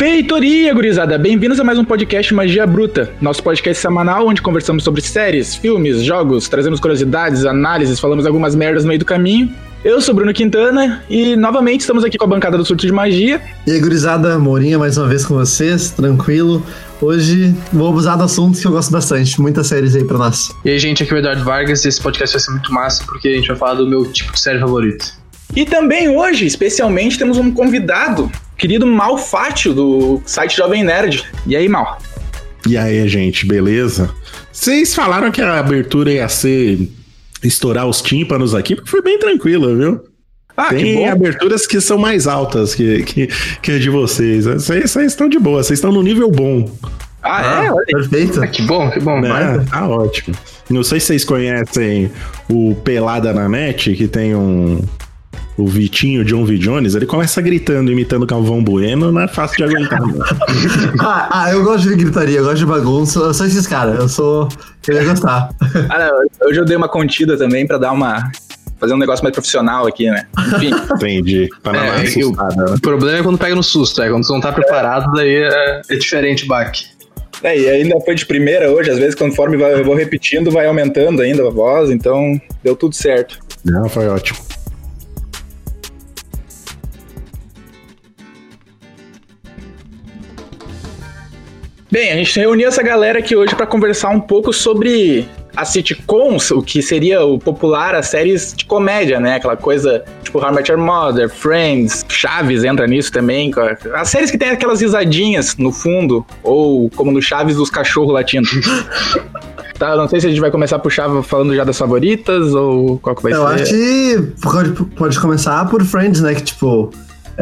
Feitoria, gurizada! Bem-vindos a mais um podcast Magia Bruta, nosso podcast semanal onde conversamos sobre séries, filmes, jogos, trazemos curiosidades, análises, falamos algumas merdas no meio do caminho. Eu sou Bruno Quintana e novamente estamos aqui com a bancada do Surto de Magia. E aí, gurizada, Mourinha mais uma vez com vocês, tranquilo. Hoje vou abusar do assunto que eu gosto bastante, muitas séries aí pra nós. E aí, gente, aqui é o Eduardo Vargas e esse podcast vai ser muito massa porque a gente vai falar do meu tipo de série favorito. E também hoje, especialmente, temos um convidado, querido Mal Fátio, do site Jovem Nerd. E aí, Mal? E aí, gente, beleza? Vocês falaram que a abertura ia ser estourar os tímpanos aqui, porque foi bem tranquila, viu? Ah, Tem aberturas que são mais altas que, que, que a de vocês. Vocês, estão de boa, vocês estão no nível bom. Ah, é? Ah, perfeito. Ah, que bom, que bom. Né? Tá ótimo. Não sei se vocês conhecem o Pelada na Net, que tem um, o Vitinho John V. Jones, ele começa gritando, imitando Calvão Bueno, não é fácil de aguentar. ah, ah, eu gosto de gritaria, eu gosto de bagunça, eu sou esses caras, eu sou. Eu ia gostar. ah, não, hoje eu dei uma contida também pra dar uma. Fazer um negócio mais profissional aqui, né? Enfim. Entendi. Pra não é, o, né? o problema é quando pega no susto, é quando você não tá preparado, daí é, é diferente o baque. É, e ainda foi de primeira hoje, às vezes conforme eu vou repetindo, vai aumentando ainda a voz, então deu tudo certo. Não, foi ótimo. Bem, a gente reuniu essa galera aqui hoje para conversar um pouco sobre as sitcoms, o que seria o popular, as séries de comédia, né? Aquela coisa tipo How I Met Your Mother, Friends, Chaves entra nisso também. As séries que tem aquelas risadinhas no fundo, ou como no Chaves, os cachorros latindo. tá, não sei se a gente vai começar a puxar falando já das favoritas, ou qual que vai Eu ser. Eu acho que pode, pode começar por Friends, né? Que tipo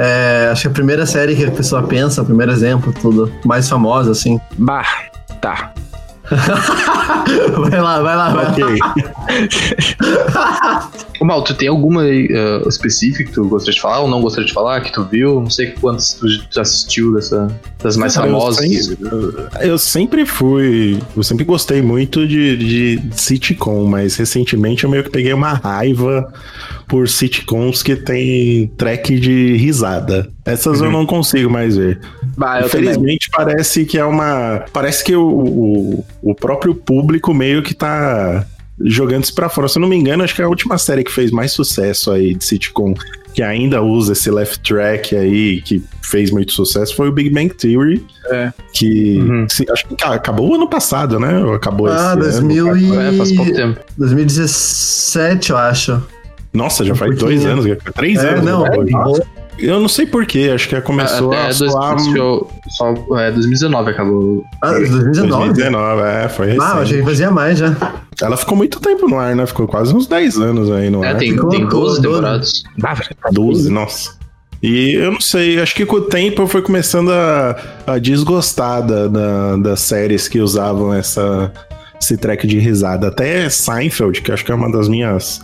é, acho que a primeira série que a pessoa pensa, o primeiro exemplo, tudo mais famosa, assim. Bah, tá. vai lá, vai lá, vai okay. lá. Ô Mal, tu tem alguma uh, específica que tu gostaria de falar ou não gostaria de falar, que tu viu? Não sei quantas tu já assistiu dessa, das mais famosas. Eu sempre, eu sempre, fui. Eu sempre gostei muito de, de sitcom, mas recentemente eu meio que peguei uma raiva por sitcoms que tem track de risada. Essas uhum. eu não consigo mais ver. Bah, Infelizmente parece que é uma. Parece que o, o, o próprio público meio que tá jogando isso pra fora. Se eu não me engano, acho que é a última série que fez mais sucesso aí de sitcom, que ainda usa esse left track aí, que fez muito sucesso, foi o Big Bang Theory. É. Que uhum. se, acho que acabou ano passado, né? Ou acabou ah, esse 2000 ano. E... É, faz pouco tempo. 2017, eu acho. Nossa, já faz dois anos, três é, anos. Não, é, eu não sei porquê, acho que começou é, a soar... Só, é, 2019 acabou. Ah, 2019? 2019, é, foi recente. Ah, achei que fazia mais já. Ela ficou muito tempo no ar, né? Ficou quase uns 10 anos aí no é, ar. Tem, tem 12 temporadas. 12, nossa. E eu não sei, acho que com o tempo eu fui começando a, a desgostar da, da, das séries que usavam essa, esse track de risada. Até Seinfeld, que acho que é uma das minhas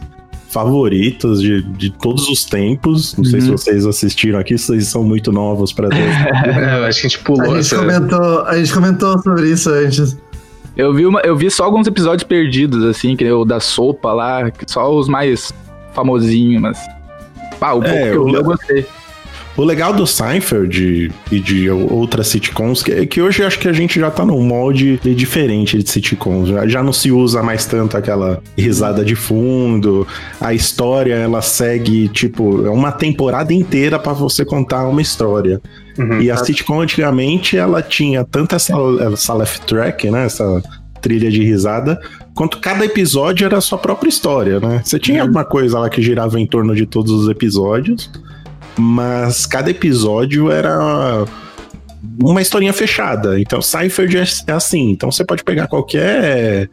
favoritos de, de todos os tempos. Não uhum. sei se uhum. vocês assistiram aqui, vocês são muito novos para eu acho que a gente pulou. A gente, comentou, a gente comentou sobre isso antes. Eu vi, uma, eu vi só alguns episódios perdidos, assim, que o da sopa lá, só os mais famosinhos, mas. Pá, o pouco é, que eu, eu, eu gostei. O legal do Seinfeld e de outras sitcoms, que, que hoje acho que a gente já tá num molde diferente de sitcoms. Já, já não se usa mais tanto aquela risada de fundo. A história, ela segue, tipo, é uma temporada inteira para você contar uma história. Uhum, e a sitcom antigamente, ela tinha tanto essa, essa left track, né? Essa trilha de risada, quanto cada episódio era a sua própria história, né? Você tinha uhum. alguma coisa lá que girava em torno de todos os episódios mas cada episódio era uma historinha fechada. Então, é, é assim. Então, você pode pegar qualquer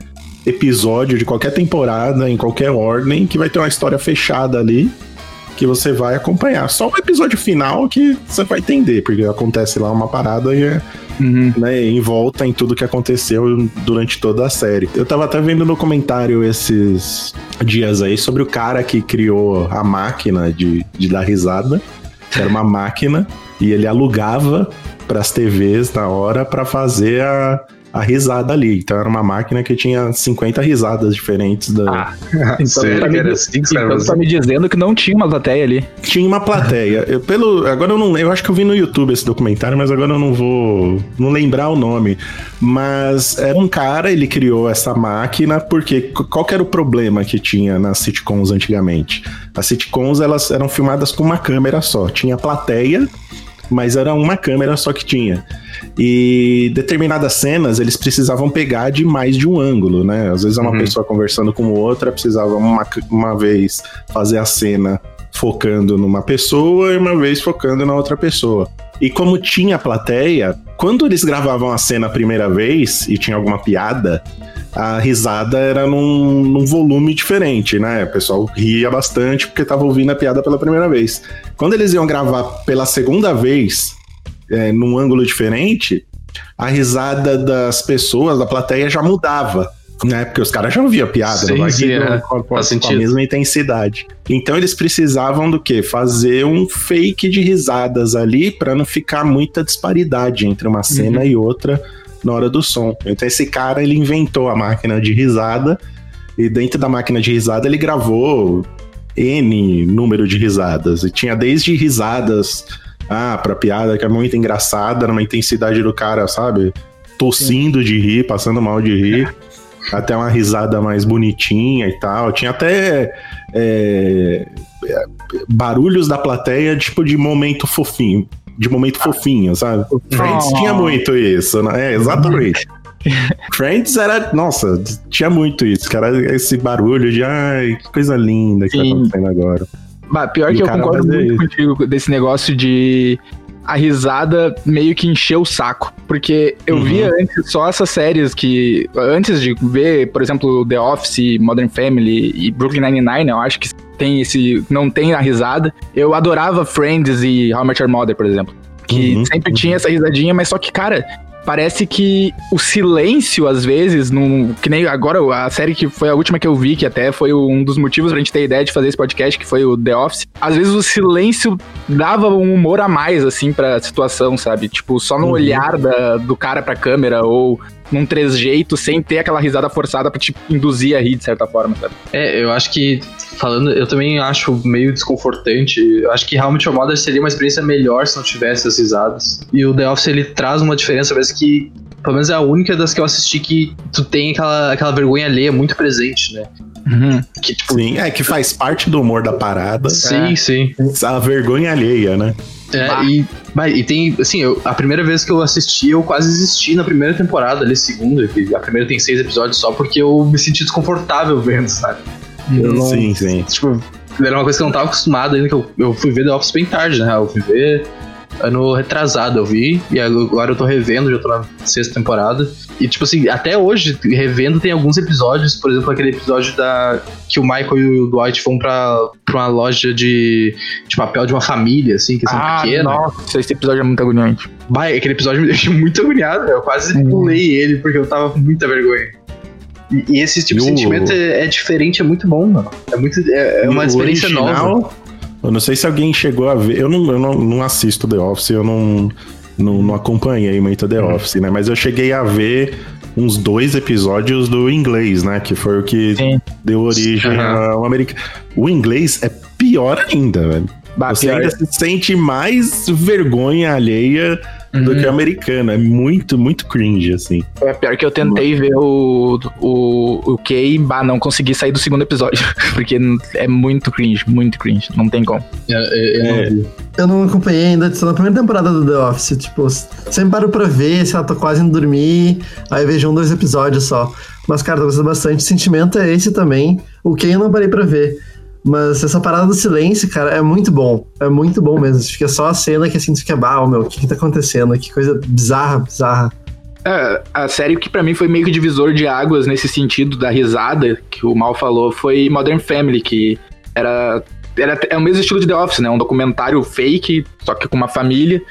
episódio de qualquer temporada, em qualquer ordem, que vai ter uma história fechada ali que você vai acompanhar. Só o episódio final que você vai entender, porque acontece lá uma parada e é uhum. né, em volta em tudo que aconteceu durante toda a série. Eu tava até vendo no comentário esses dias aí sobre o cara que criou a máquina de, de dar risada, era uma máquina, e ele alugava para as TVs na hora para fazer a a risada ali. Então era uma máquina que tinha 50 risadas diferentes da. Ah, então Sério tá que me, então tá me dizendo que não tinha uma plateia ali. Tinha uma plateia. Eu, pelo, agora eu não eu acho que eu vi no YouTube esse documentário, mas agora eu não vou não lembrar o nome. Mas era um cara, ele criou essa máquina porque qual que era o problema que tinha nas sitcoms antigamente? As sitcoms elas eram filmadas com uma câmera só. Tinha plateia, mas era uma câmera só que tinha. E determinadas cenas eles precisavam pegar de mais de um ângulo, né? Às vezes é uma Uhum. pessoa conversando com outra, precisava uma, uma vez fazer a cena focando numa pessoa e uma vez focando na outra pessoa. E como tinha plateia, quando eles gravavam a cena a primeira vez e tinha alguma piada, a risada era num, num volume diferente, né? O pessoal ria bastante porque tava ouvindo a piada pela primeira vez. Quando eles iam gravar pela segunda vez, é, num ângulo diferente, a risada das pessoas, da plateia, já mudava. Né? Porque os caram já ouviam a piada, Sim, não sim, é. com, a- com com a mesma intensidade. Então eles precisavam do quê? Fazer um fake de risadas ali para não ficar muita disparidade entre uma cena e outra na hora do som. Então esse cara ele inventou a máquina de risada e dentro da máquina de risada ele gravou N número de risadas. E tinha desde risadas, ah, pra piada que é muito engraçada, numa intensidade do cara, sabe? Tossindo de rir, passando mal de rir. Até uma risada mais bonitinha e tal. Tinha até é, é, barulhos da plateia, tipo de momento fofinho. De momento fofinho, sabe? Friends Oh. tinha muito isso, né? É, exatamente. Friends era. Nossa, tinha muito isso, cara. Esse barulho de ai, que coisa linda que Sim. tá acontecendo agora. Bah, pior E que eu concordo muito isso. contigo desse negócio de a risada meio que encheu o saco. Porque eu Uhum. via antes só essas séries que. Antes de ver, por exemplo, The Office, Modern Family e Brooklyn Nine-Nine, eu acho que tem esse. Não tem a risada. Eu adorava Friends e How Met Your Mother, por exemplo. Que Uhum, sempre uhum. tinha essa risadinha, mas só que, cara. Parece que o silêncio, às vezes, num, que nem agora a série que foi a última que eu vi, que até foi um dos motivos pra gente ter ideia de fazer esse podcast, que foi o The Office. Às vezes o silêncio dava um humor a mais, assim, pra situação, sabe? Tipo, só no Uhum. olhar da- do cara pra câmera, ou num trejeito, sem ter aquela risada forçada pra te induzir a rir, de certa forma, sabe? É, eu acho que, falando, eu também acho meio desconfortante. Eu acho que Met Your Mother seria uma experiência melhor se não tivesse as risadas. E o The Office, ele traz uma diferença, parece que, pelo menos é a única das que eu assisti que tu tem aquela, aquela vergonha alheia muito presente, né? Que, tipo, Sim, é que faz parte do humor da parada. sim, sim. A vergonha alheia, né? É, Bah. e, mas, e tem, assim, eu- a primeira vez que eu assisti, eu quase desisti na primeira temporada, ali, segunda, que a primeira tem seis episódios só, porque eu me senti desconfortável vendo, sabe? Eu não- Sim, sim. Tipo, era uma coisa que eu não tava acostumado ainda, que eu, eu fui ver The Office bem tarde, né? Eu fui ver ano retrasado, eu vi, e agora eu tô revendo, já tô na sexta temporada. E, tipo assim, até hoje, revendo, tem alguns episódios, por exemplo, aquele episódio da que o Michael e o Dwight vão pra, pra uma loja de, de papel de uma família, assim, que são Ah, pequena. nossa, esse episódio é muito agoniante. Bah, aquele episódio me deixou muito agoniado? Eu quase Uhum. pulei ele porque eu tava com muita vergonha. E, e esse tipo de o- sentimento é, é diferente, é muito bom, mano. É, muito, é, é uma experiência nova. Eu não sei se alguém chegou a ver. Eu não, eu não, não assisto The Office, eu não, não, não acompanhei muito The Uhum. Office, né? Mas eu cheguei a ver uns dois episódios do inglês, né? Que foi o que Sim. deu origem Aham. ao americano. O inglês é pior ainda, velho. Bah, Você pior- ainda se sente mais vergonha alheia do Uhum. que o americano. É muito, muito cringe, assim. É pior que eu tentei ver o, o, o Kay, bah, não consegui sair do segundo episódio. Porque é muito cringe, muito cringe. Não tem como. É, é, eu não É. vi. Eu não acompanhei ainda, tô na primeira temporada do The Office, tipo, sempre paro pra ver, sei lá, tô quase indo dormir, aí vejo um, dois episódios só. Mas, cara, tô gostando bastante, o sentimento é esse também, o que eu não parei pra ver. Mas essa parada do silêncio, cara, é muito bom, é muito bom mesmo, fica só a cena que assim, tu fica, bah, meu, o que que tá acontecendo? Que coisa bizarra, bizarra. É, a série que pra mim foi meio que divisor de águas nesse sentido da risada que o Mal falou foi Modern Family, que era, era é o mesmo estilo de The Office, né? Um documentário fake, só que com uma família.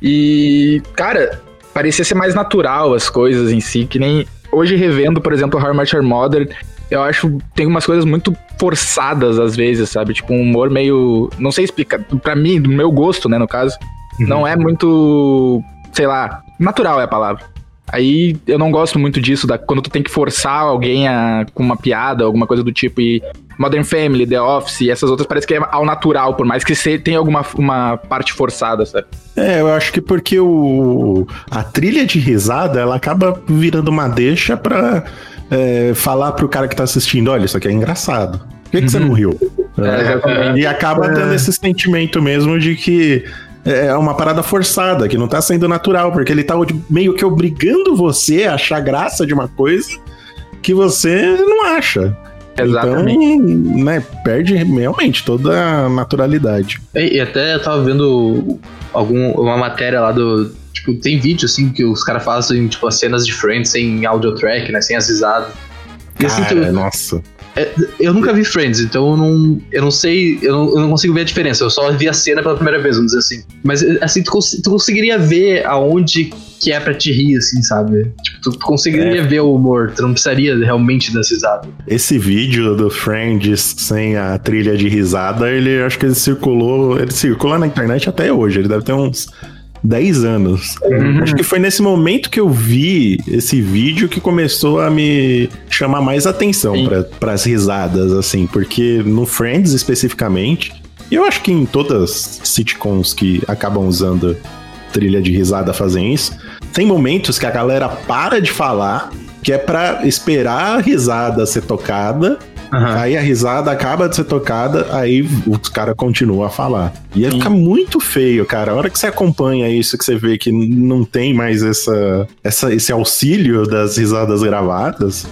E, cara, parecia ser mais natural as coisas em si, que nem hoje revendo, por exemplo, How I Met Your Mother, eu acho tem umas coisas muito forçadas às vezes, sabe? Tipo um humor meio, não sei explicar, pra mim, do meu gosto, né, no caso, não é muito, sei lá, natural é a palavra. Aí eu não gosto muito disso, da, quando tu tem que forçar alguém a, com uma piada, alguma coisa do tipo, e Modern Family, The Office, e essas outras parece que é ao natural, por mais que se, tenha alguma uma parte forçada, sabe? É, eu acho que porque o, a trilha de risada, ela acaba virando uma deixa pra é, falar pro cara que tá assistindo, olha, isso aqui é engraçado. Por que, que você não riu? É, E acaba dando esse sentimento mesmo de que é uma parada forçada, que não tá sendo natural, porque ele tá meio que obrigando você a achar graça de uma coisa que você não acha. Exatamente. Então, né, perde realmente toda a naturalidade. E, e até eu tava vendo algum, uma matéria lá do. Tipo, tem vídeo assim que os caras fazem, tipo, as cenas de Friends sem audio track, né? Sem as risadas. E assim, Cara, tu- nossa. é, eu nunca vi Friends, então eu não, eu não sei, eu não, eu não consigo ver a diferença. Eu só vi a cena pela primeira vez, vamos dizer assim. Mas assim, tu, cons- tu conseguiria ver aonde que é pra te rir, assim, sabe? Tipo, tu, tu conseguiria ver o humor, tu não precisaria realmente das risadas. Esse vídeo do Friends sem a trilha de risada, ele acho que ele circulou, ele circula na internet até hoje. Ele deve ter uns 10 anos. Uhum. Acho que foi nesse momento que eu vi esse vídeo que começou a me chamar mais atenção para as risadas, assim, porque no Friends especificamente, e eu acho que em todas as sitcoms que acabam usando trilha de risada fazem isso, tem momentos que a galera para de falar, que é pra esperar a risada ser tocada Aí a risada acaba de ser tocada, aí os cara continua a falar. E aí Sim. fica muito feio, cara. A hora que você acompanha isso, que você vê que não tem mais essa, essa, esse auxílio das risadas gravadas,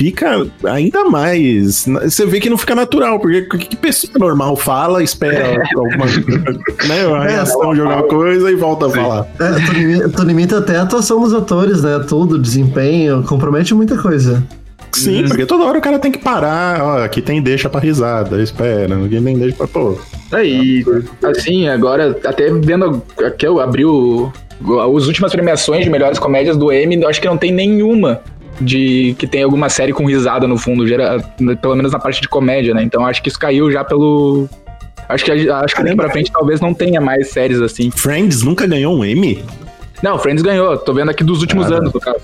fica ainda mais. Você vê que não fica natural, porque que que pessoa normal fala, espera alguma né, uma reação de alguma coisa e volta a falar. É, tu, limita, tu limita até a atuação dos atores, né? Tudo, desempenho, compromete muita coisa. Sim, porque toda hora o cara tem que parar. Ó, aqui tem deixa pra risada, espera. Aqui tem deixa pra. Pô, Aí, assim, agora, até vendo aqui, eu abri o, as últimas premiações de melhores comédias do Emmy, eu acho que não tem nenhuma de que tem alguma série com risada no fundo, gera, pelo menos na parte de comédia, né? Então acho que isso caiu já pelo. Acho que, acho que daqui pra frente talvez não tenha mais séries assim. Friends nunca ganhou um Emmy? Não, Friends ganhou, tô vendo aqui dos últimos anos, no caso.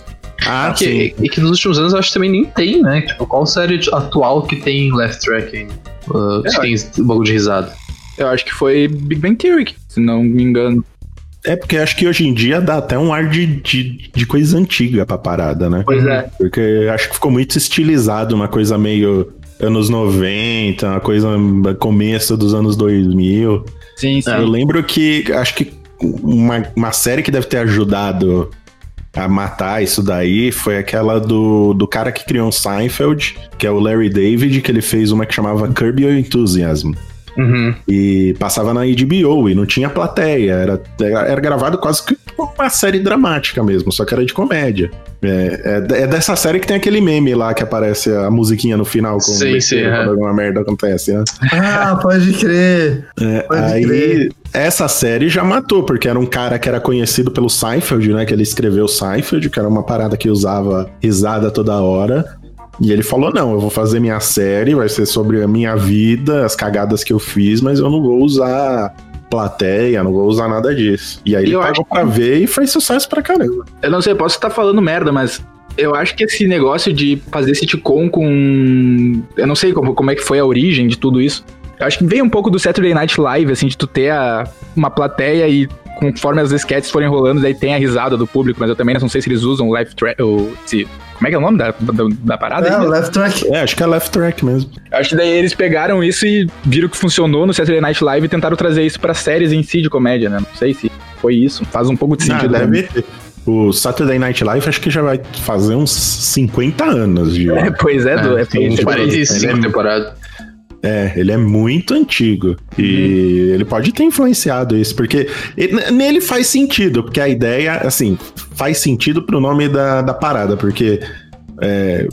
Ah, que, e que nos últimos anos eu acho que também nem tem, né? Tipo, qual série atual que tem left track ainda? Uh, que É, tem esse bagulho de risada. Eu acho que foi Big Bang Theory, se não me engano. É porque acho que hoje em dia dá até um ar de, de, de coisa antiga pra parada, né? Pois é. Porque acho que ficou muito estilizado, uma coisa meio anos 90, uma coisa começo dos anos 2000. Sim, sim. Eu lembro que acho que uma, uma série que deve ter ajudado a matar isso daí foi aquela do, do cara que criou o Seinfeld, que é o Larry David, que ele fez uma que chamava Curb Your Enthusiasm. Uhum. E passava na HBO e não tinha plateia. Era, era gravado quase que uma série dramática mesmo, só que era de comédia. É, é, é dessa série que tem aquele meme lá que aparece a musiquinha no final com Sim, o sim, quando é. alguma merda acontece, né? Ah, pode crer. É, Pode aí crer. Essa série já matou, porque era um cara que era conhecido pelo Seinfeld, né? Que ele escreveu Seinfeld, que era uma parada que usava risada toda hora. E ele falou: não, eu vou fazer minha série, vai ser sobre a minha vida, as cagadas que eu fiz, mas eu não vou usar plateia, não vou usar nada disso. E aí ele eu pagou pra ver e fez sucesso pra caramba. Eu não sei, eu posso estar falando merda, mas eu acho que esse negócio de fazer sitcom com. Eu não sei como, como é que foi a origem de tudo isso. Eu acho que veio um pouco do Saturday Night Live, assim, de tu ter a- uma plateia e conforme as sketches forem rolando, daí tem a risada do público, mas eu também não sei se eles usam live track. Ou se, como é que é o nome da, da, da parada? É, left track. É, acho que é left track mesmo. Acho que daí eles pegaram isso e viram que funcionou no Saturday Night Live e tentaram trazer isso pra séries em si de comédia, né? Não sei se foi isso. Faz um pouco de Ah, sentido. né? deve ter. O Saturday Night Live acho que já vai fazer uns 50 anos de. É, pois é, do, é, tem é- 45 ele é- temporadas. É, ele é muito antigo. E ele pode ter influenciado isso, porque ele- nele faz sentido, porque a ideia, assim, faz sentido pro nome da, da parada, porque é,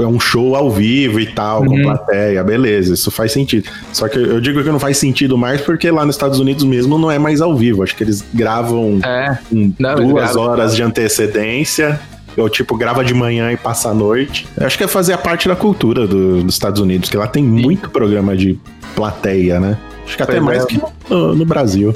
é um show ao vivo e tal, com Uhum. plateia, beleza, isso faz sentido. Só que eu digo que não faz sentido mais porque lá nos Estados Unidos mesmo não é mais ao vivo. Acho que eles gravam É, com Não, duas gravam. horas de antecedência. Ou tipo, grava de manhã e passa à noite. Eu acho que é fazer a parte da cultura do- dos Estados Unidos, que lá tem muito programa de plateia, né? Acho que até mais é. que no, no Brasil.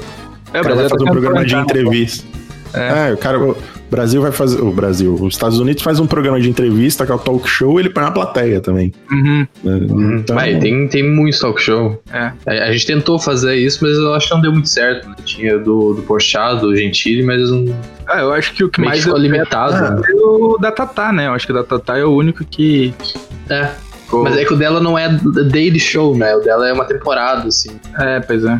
é, O cara vai fazer um programa de né? entrevista. É, o cara. O Brasil vai fazer. O Brasil, os Estados Unidos faz um programa de entrevista que é o talk show, ele põe na plateia também. Uhum. né? Então, Vai, tem, tem muito talk show. É. A, a gente tentou fazer isso, mas eu acho que não deu muito certo. Né? Tinha do, do Porchat, do Gentili, mas não Ah, eu acho que o que mais ficou limitado. Né? é o da Tatá, né? Eu acho que o da Tatá é o único que. É. ficou- Mas é que o dela não é daily show, né? O dela é uma temporada, assim. É, pois é.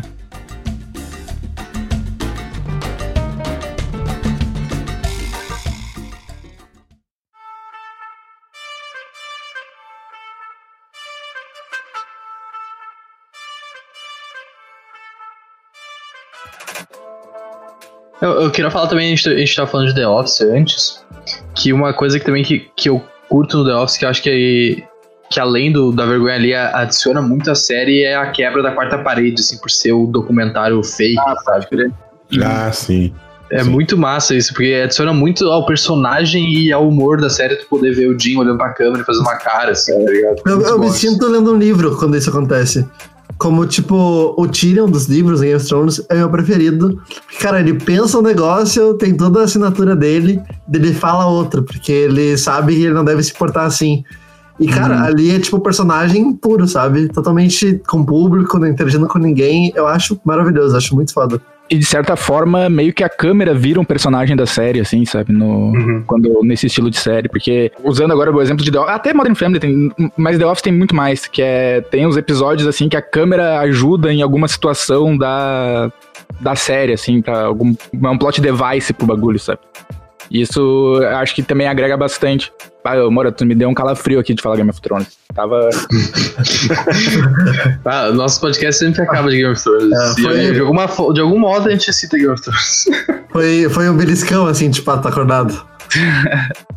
Eu, eu queria falar também, a gente, a gente tava falando de The Office antes, que uma coisa que também que, que eu curto no The Office, que eu acho que, que além do, da vergonha ali, adiciona muito à série, é a quebra da quarta parede, assim, por ser o documentário fake, sabe? Ah, sim. É Sim. muito massa isso, porque adiciona muito ao personagem e ao humor da série, tu poder ver o Jim olhando pra câmera e fazendo uma cara, assim, tá ligado? Eu, eu me bom. sinto lendo um livro quando isso acontece. Como, tipo, o Tyrion dos livros em Game of Thrones é meu preferido. Cara, ele pensa um negócio, tem toda a assinatura dele, ele fala outro, porque ele sabe que ele não deve se portar assim. E, cara, ali é tipo personagem puro, sabe? Totalmente com o público, não interagindo com ninguém. Eu acho maravilhoso, acho muito foda. E de certa forma, meio que a câmera vira um personagem da série, assim, sabe? No, Uhum. quando, nesse estilo de série. Porque, usando agora o exemplo de The Office, até Modern Family tem, mas The Office tem muito mais, que é, tem os episódios, assim, que a câmera ajuda em alguma situação da, da série, assim, pra algum, é um plot device pro bagulho, sabe? Isso acho que também agrega bastante. Ah, ô, Mora, tu me deu um calafrio aqui de falar Game of Thrones. Tava. Ah, nosso podcast sempre acaba de Game of Thrones. É, foi- de, alguma, de algum modo a gente cita Game of Thrones. Foi, foi um beliscão, assim, tipo, ah, tá acordado.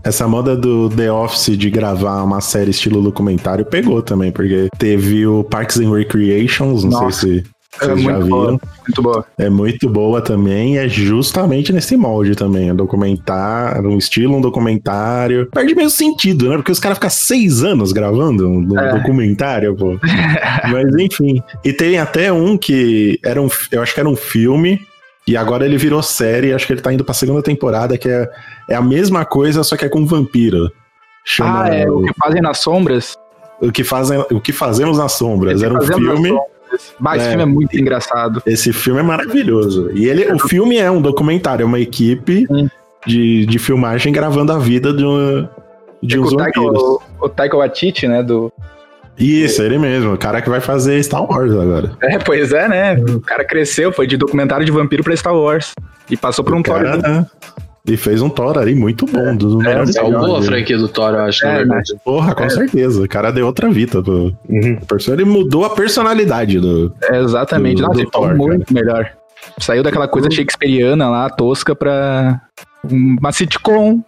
Essa moda do The Office de gravar uma série estilo documentário pegou também, porque teve o Parks and Recreations, não Nossa, sei se vocês já muito boa. Muito boa. É muito boa também, é justamente nesse molde também. É documentário, um estilo, um documentário. Perde meio sentido, né? Porque os caras ficam seis anos gravando um É. documentário, pô. Mas enfim. E tem até um que era um. Eu acho que era um filme. E agora ele virou série, acho que ele tá indo pra segunda temporada, que é, é a mesma coisa, só que é com vampiro. Chama Ah, é o que fazem nas sombras. o, que fazem, o que Fazemos nas Sombras. Era um filme. Sombras. Bah, esse É. filme é muito engraçado. Esse filme é maravilhoso. E ele, o filme é um documentário, é uma equipe Sim. de, de filmagem gravando a vida de, uma, de É uns o vampiros. o, o Taika Waititi, né? Do... Isso, ele mesmo, o cara que vai fazer Star Wars agora. É, pois é, né? O cara cresceu, foi de documentário de vampiro pra Star Wars. E passou por um O cara? E fez um Thor ali muito bom, dos melhores Salvou a filmes. franquia do Thor, eu acho, na É, verdade. Porra, com certeza. O cara deu outra vida pro personagem. Ele mudou a personalidade do. É, exatamente. Do- Nossa, do ele ficou Thor, muito melhor. Saiu daquela coisa shakespeariana lá, tosca, pra uma sitcom,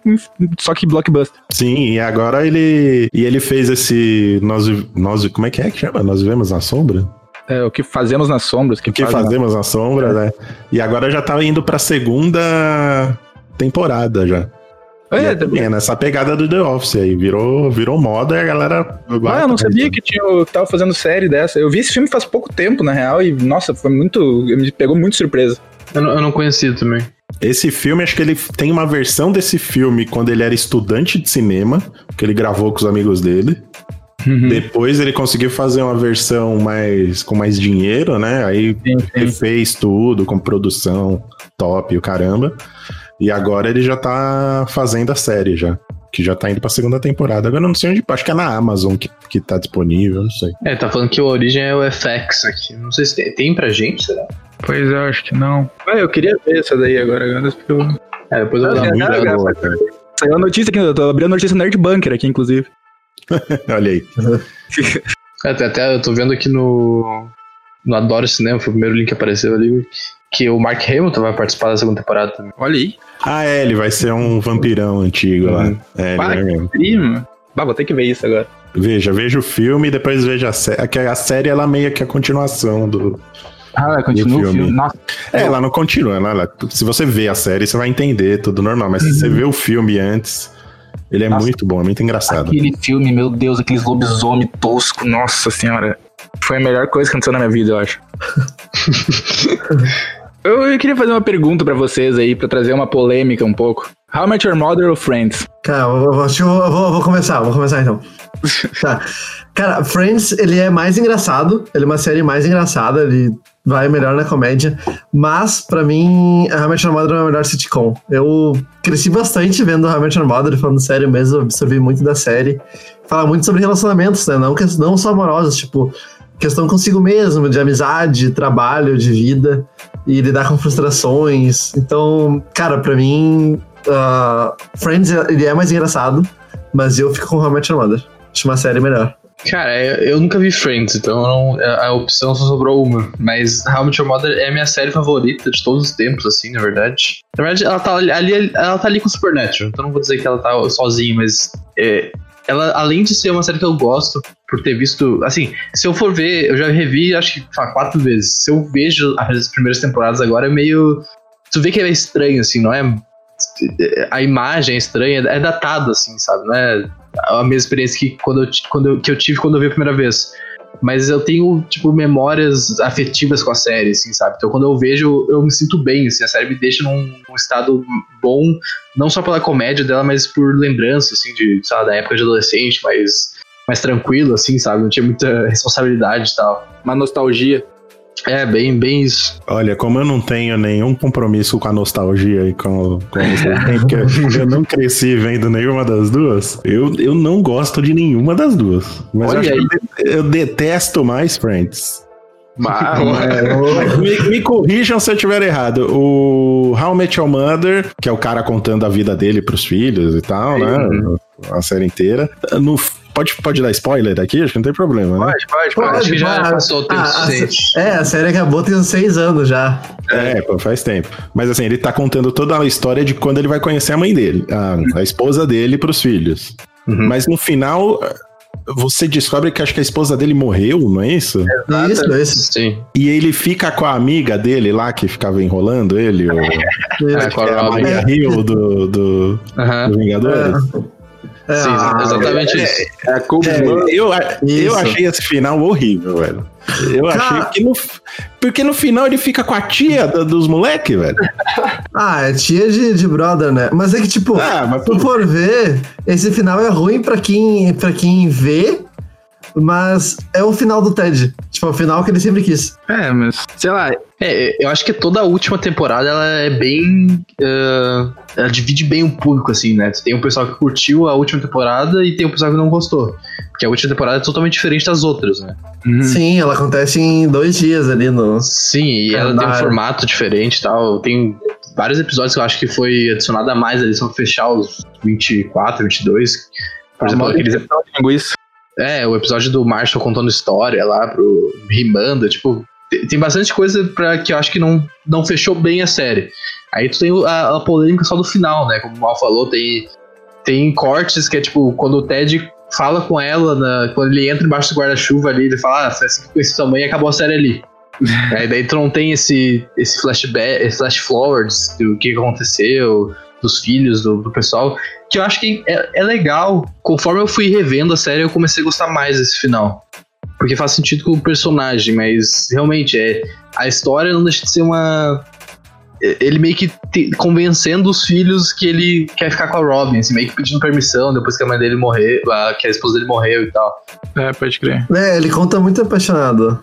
só que blockbuster. Sim, e agora ele. E ele fez esse. Nós, nós, como é que é que chama? Nós vivemos na sombra? É, o que fazemos nas sombras. Que O que fazem na- fazemos na sombra, né? E agora já tá indo pra segunda temporada já. É, E é também, é nessa pegada do The Office aí. Virou, virou moda e a galera. Ah, eu não atrás, sabia que tinha, que tava fazendo série dessa. Eu vi esse filme faz pouco tempo, na real, e nossa, foi muito. Me pegou muito surpresa. Eu, não, eu não conhecia também. Esse filme, acho que ele tem uma versão desse filme quando ele era estudante de cinema, que ele gravou com os amigos dele. Uhum. Depois ele conseguiu fazer uma versão mais com mais dinheiro, né? Aí Sim, sim. ele fez tudo com produção top e o caramba. E agora ele já tá fazendo a série já. Que já tá indo pra segunda temporada. Agora eu não sei onde. Acho que é na Amazon que, que tá disponível, não sei. É, tá falando que a origem é o FX aqui. Não sei se tem, tem pra gente, será? Pois é, acho que não. Ah, eu queria ver essa daí agora, agora porque eu... É, depois eu vou dar uma olhada. boa, cara. Saiu a notícia aqui, eu tô abrindo a notícia no Nerd Bunker aqui, inclusive. Olha aí. É, Até, até eu tô vendo aqui no. No Adoro Cinema, foi o primeiro link que apareceu ali. Que o Mark Hamilton vai participar da segunda temporada também. Olha aí. Ah, é, ele vai ser um vampirão antigo lá. Uhum. É, ele vai mesmo. Bah, vou ter que ver isso agora. Veja, veja o filme e depois veja a série. Que a série ela é meio que a continuação do. Ah, continua o filme. Nossa, É, ela não continua, né? Ela- se você vê a série, você vai entender tudo normal. Mas se você vê o filme antes, ele é Nossa. muito bom, é muito engraçado. aquele filme, meu Deus, aqueles lobisomem tosco, nossa senhora. Foi a melhor coisa que aconteceu na minha vida, eu acho. eu, eu queria fazer uma pergunta pra vocês aí, pra trazer uma polêmica um pouco. How Much Your Mother ou Friends? Cara, eu que eu vou, eu vou, vou começar, vou começar então. tá. Cara, Friends, ele é mais engraçado, ele é uma série mais engraçada, ele vai melhor na comédia, mas pra mim, a How I Met Your Mother é a melhor sitcom. Eu cresci bastante vendo How I Met Your Mother, falando sério mesmo, absorvi muito da série. Fala muito sobre relacionamentos, né, não, não só amorosos, tipo, questão consigo mesmo, de amizade, trabalho, de vida, e lidar com frustrações. Então, cara, pra mim, uh, Friends, ele é mais engraçado, mas eu fico com How I Met Your Mother. Acho uma série melhor. Cara, eu, eu nunca vi Friends, então não- a, a opção só sobrou uma. Mas How I Met Your Mother é a minha série favorita de todos os tempos, assim, na verdade. Na verdade, ela tá ali, ela tá ali com Supernatural, então não vou dizer que ela tá sozinha, mas é, ela, além de ser uma série que eu gosto, por ter visto. Assim, se eu for ver, eu já revi acho que quatro vezes. Se eu vejo as primeiras temporadas agora, é meio. Tu vê que é estranho, assim, não é? A imagem é estranha, é datado, assim, sabe? Não é a mesma experiência que, quando eu, quando eu- que eu tive quando eu vi a primeira vez. Mas eu tenho, tipo, memórias afetivas com a série, assim, sabe? Então quando eu vejo, eu me sinto bem, assim, a série me deixa num, num estado bom, não só pela comédia dela, mas por lembrança, assim, de, lá, da época de adolescente, mais, mais tranquilo, assim, sabe? Não tinha muita responsabilidade e tal. Uma nostalgia. É, bem, bem isso. Olha, como eu não tenho nenhum compromisso com a nostalgia e com, com você tem, porque eu não cresci vendo nenhuma das duas, eu, eu não gosto de nenhuma das duas. Mas eu, Olha eu, eu detesto mais Friends. Mas, Mas me, me corrijam se eu estiver errado. O How I Met Your Mother, que é o cara contando a vida dele pros filhos e tal, né? A série inteira. No, pode, pode dar spoiler aqui? Acho que não tem problema, né? pode, pode, Pode. pode. Acho que já passou o tempo Ah, a-. É, a série acabou tem uns seis anos já. É, pô, faz tempo. Mas assim, ele tá contando toda a história de quando ele vai conhecer a mãe dele, a, a esposa dele pros filhos. Uhum. Mas no final, você descobre que acho que a esposa dele morreu, não é isso? Isso, isso. Sim. E ele fica com a amiga dele lá que ficava enrolando ele, o, É, isso. com a é a. Maria Hill do, do, Aham. do Vingadores. É, Sim, ah, exatamente isso. É a Kobe É, Bryant. eu, Isso. eu achei esse final horrível, velho. Eu Cara- achei que no. Porque no final ele fica com a tia da- dos moleques, velho. Ah, é tia de, de brother, né? Mas é que, tipo, Ah, mas tu for ver, esse final é ruim pra quem, pra quem vê, mas é o final do Ted. Tipo, é o final que ele sempre quis. É, mas, sei lá, É, eu acho que toda a última temporada ela é bem. ah, ela divide bem o público, assim, né? Tem o pessoal que curtiu a última temporada e tem o pessoal que não gostou. Porque a última temporada é totalmente diferente das outras, né? uhum. Sim, ela acontece em dois dias ali no. Sim, e ela tem um formato diferente e tal. Tem vários episódios que eu acho que foi adicionado a mais ali, só pra fechar os 24, 22. Por exemplo, aqueles, linguiça. É, o episódio do Marshall contando história lá pro Rimanda, tipo, tem, bastante coisa para que eu acho que não, não fechou bem a série. Aí tu tem a, a polêmica só do final, né? Como o Mal falou, tem, tem cortes que é tipo, quando o Ted fala com ela, na- quando ele entra embaixo do guarda-chuva ali, ele fala, ah, foi assim que eu conheci sua mãe e acabou a série ali. Aí daí tu não tem esse, esse flashback, esse flash forwards do que aconteceu, dos filhos, do, do pessoal, que eu acho que é, é legal. Conforme eu fui revendo a série, eu comecei a gostar mais desse final. Porque faz sentido com o personagem, mas realmente é. A história não deixa de ser uma. é- Ele meio que te- convencendo os filhos que ele quer ficar com a Robin, assim, meio que pedindo permissão depois que a mãe dele morreu, a- que a esposa dele morreu e tal. É, pode crer. É, ele conta muito apaixonado.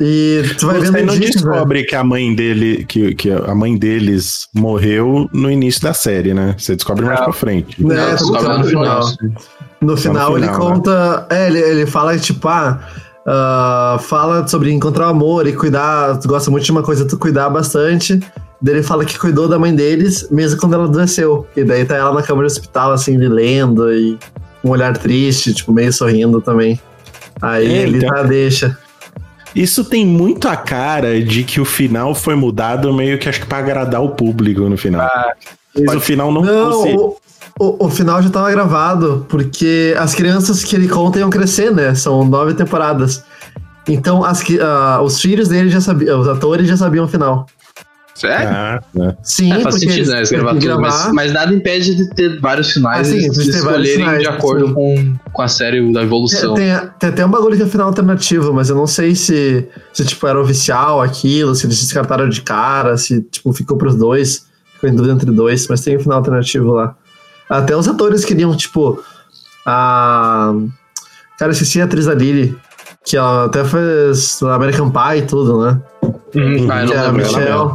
E tu vai Você vendo não indícios, né? descobre que a mãe dele, que, que a mãe deles morreu no início da série, né? Você descobre mais pra frente. Não, tu só descobre lá no final. No final, final, ele né? conta. É, ele, ele fala tipo, ah, ah, fala sobre encontrar o amor e cuidar. Tu gosta muito de uma coisa, tu cuidar bastante. Daí ele fala que cuidou da mãe deles, mesmo quando ela adoeceu. E daí tá ela na cama de hospital, assim, ele lendo e um olhar triste, tipo, meio sorrindo também. Aí É, ele então- tá, deixa. Isso tem muito a cara de que o final foi mudado meio que acho que pra agradar o público no final. Mas o final não, Não, fosse. o, o, o final já tava gravado, porque as crianças que ele conta iam crescer, né? São nove temporadas. Então, as, ah, os filhos dele já sabiam, os atores já sabiam o final. Sério? Ah, né? Sim, É, faz sentido, eles né? Eles gravar tudo, mas, gravar. mas nada impede de ter vários finais Ah, sim, e de de ter vários escolherem finais, de acordo sim. com, com a série da evolução. Tem, tem até um bagulho que é final alternativo, mas eu não sei se, se tipo, era oficial aquilo, se eles descartaram de cara, se tipo, ficou pros dois. Ficou em dúvida entre dois, mas tem um final alternativo lá. Até os atores queriam, tipo, a. Cara, eu esqueci a atriz da Lily, que ela até fez American Pie e tudo, né? Ah, eu que não é a Michelle.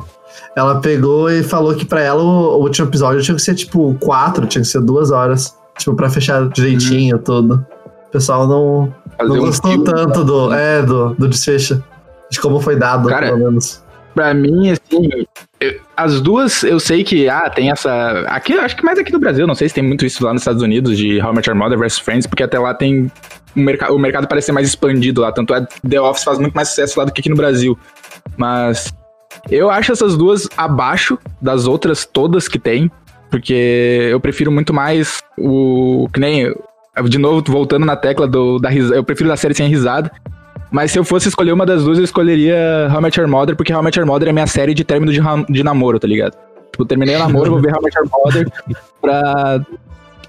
Ela pegou e falou que pra ela o, último episódio tinha que ser tipo quatro, tinha que ser duas horas. Tipo, pra fechar direitinho tudo. O pessoal não, Fazer não um gostou filme, tanto do, é, do, do desfecho. De como foi dado, Cara, pelo menos. Pra mim, assim, eu- as duas, eu sei que, ah, tem essa. Aqui, acho que mais aqui no Brasil, não sei se tem muito isso lá nos Estados Unidos, de How Met Your Mother vs Friends, porque até lá tem. O, merca o mercado parece ser mais expandido lá. Tanto é The Office faz muito mais sucesso lá do que aqui no Brasil. Mas eu acho essas duas abaixo das outras todas que tem. Porque eu prefiro muito mais o. Que nem. De novo, voltando na tecla do, da risada. Eu prefiro da série sem risada. Mas se eu fosse escolher uma das duas, eu escolheria How I Met Your Mother, porque How I Met Your Mother é minha série de término de, de namoro, tá ligado? Tipo, terminei o namoro, vou ver How I Met Your Mother pra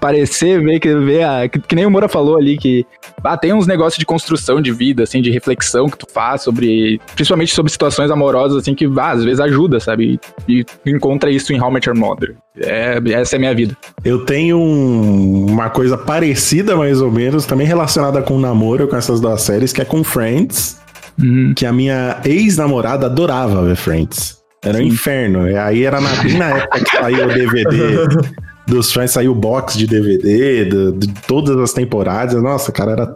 parecer, ver que, ver a, que, que nem o Moura falou ali, que ah, tem uns negócios de construção de vida, assim, de reflexão que tu faz sobre, principalmente sobre situações amorosas, assim, que ah, às vezes ajuda, sabe? E, tu encontra isso em How I Met Your Mother. É, essa é a minha vida. Eu tenho um- uma coisa parecida, mais ou menos, também relacionada com namoro, com essas duas séries, que é com Friends, Uhum. que a minha ex-namorada adorava ver Friends. Era um inferno. E aí era na, na época que saiu o DVD dos Friends, saiu o box de DVD do- de todas as temporadas. Nossa, cara, era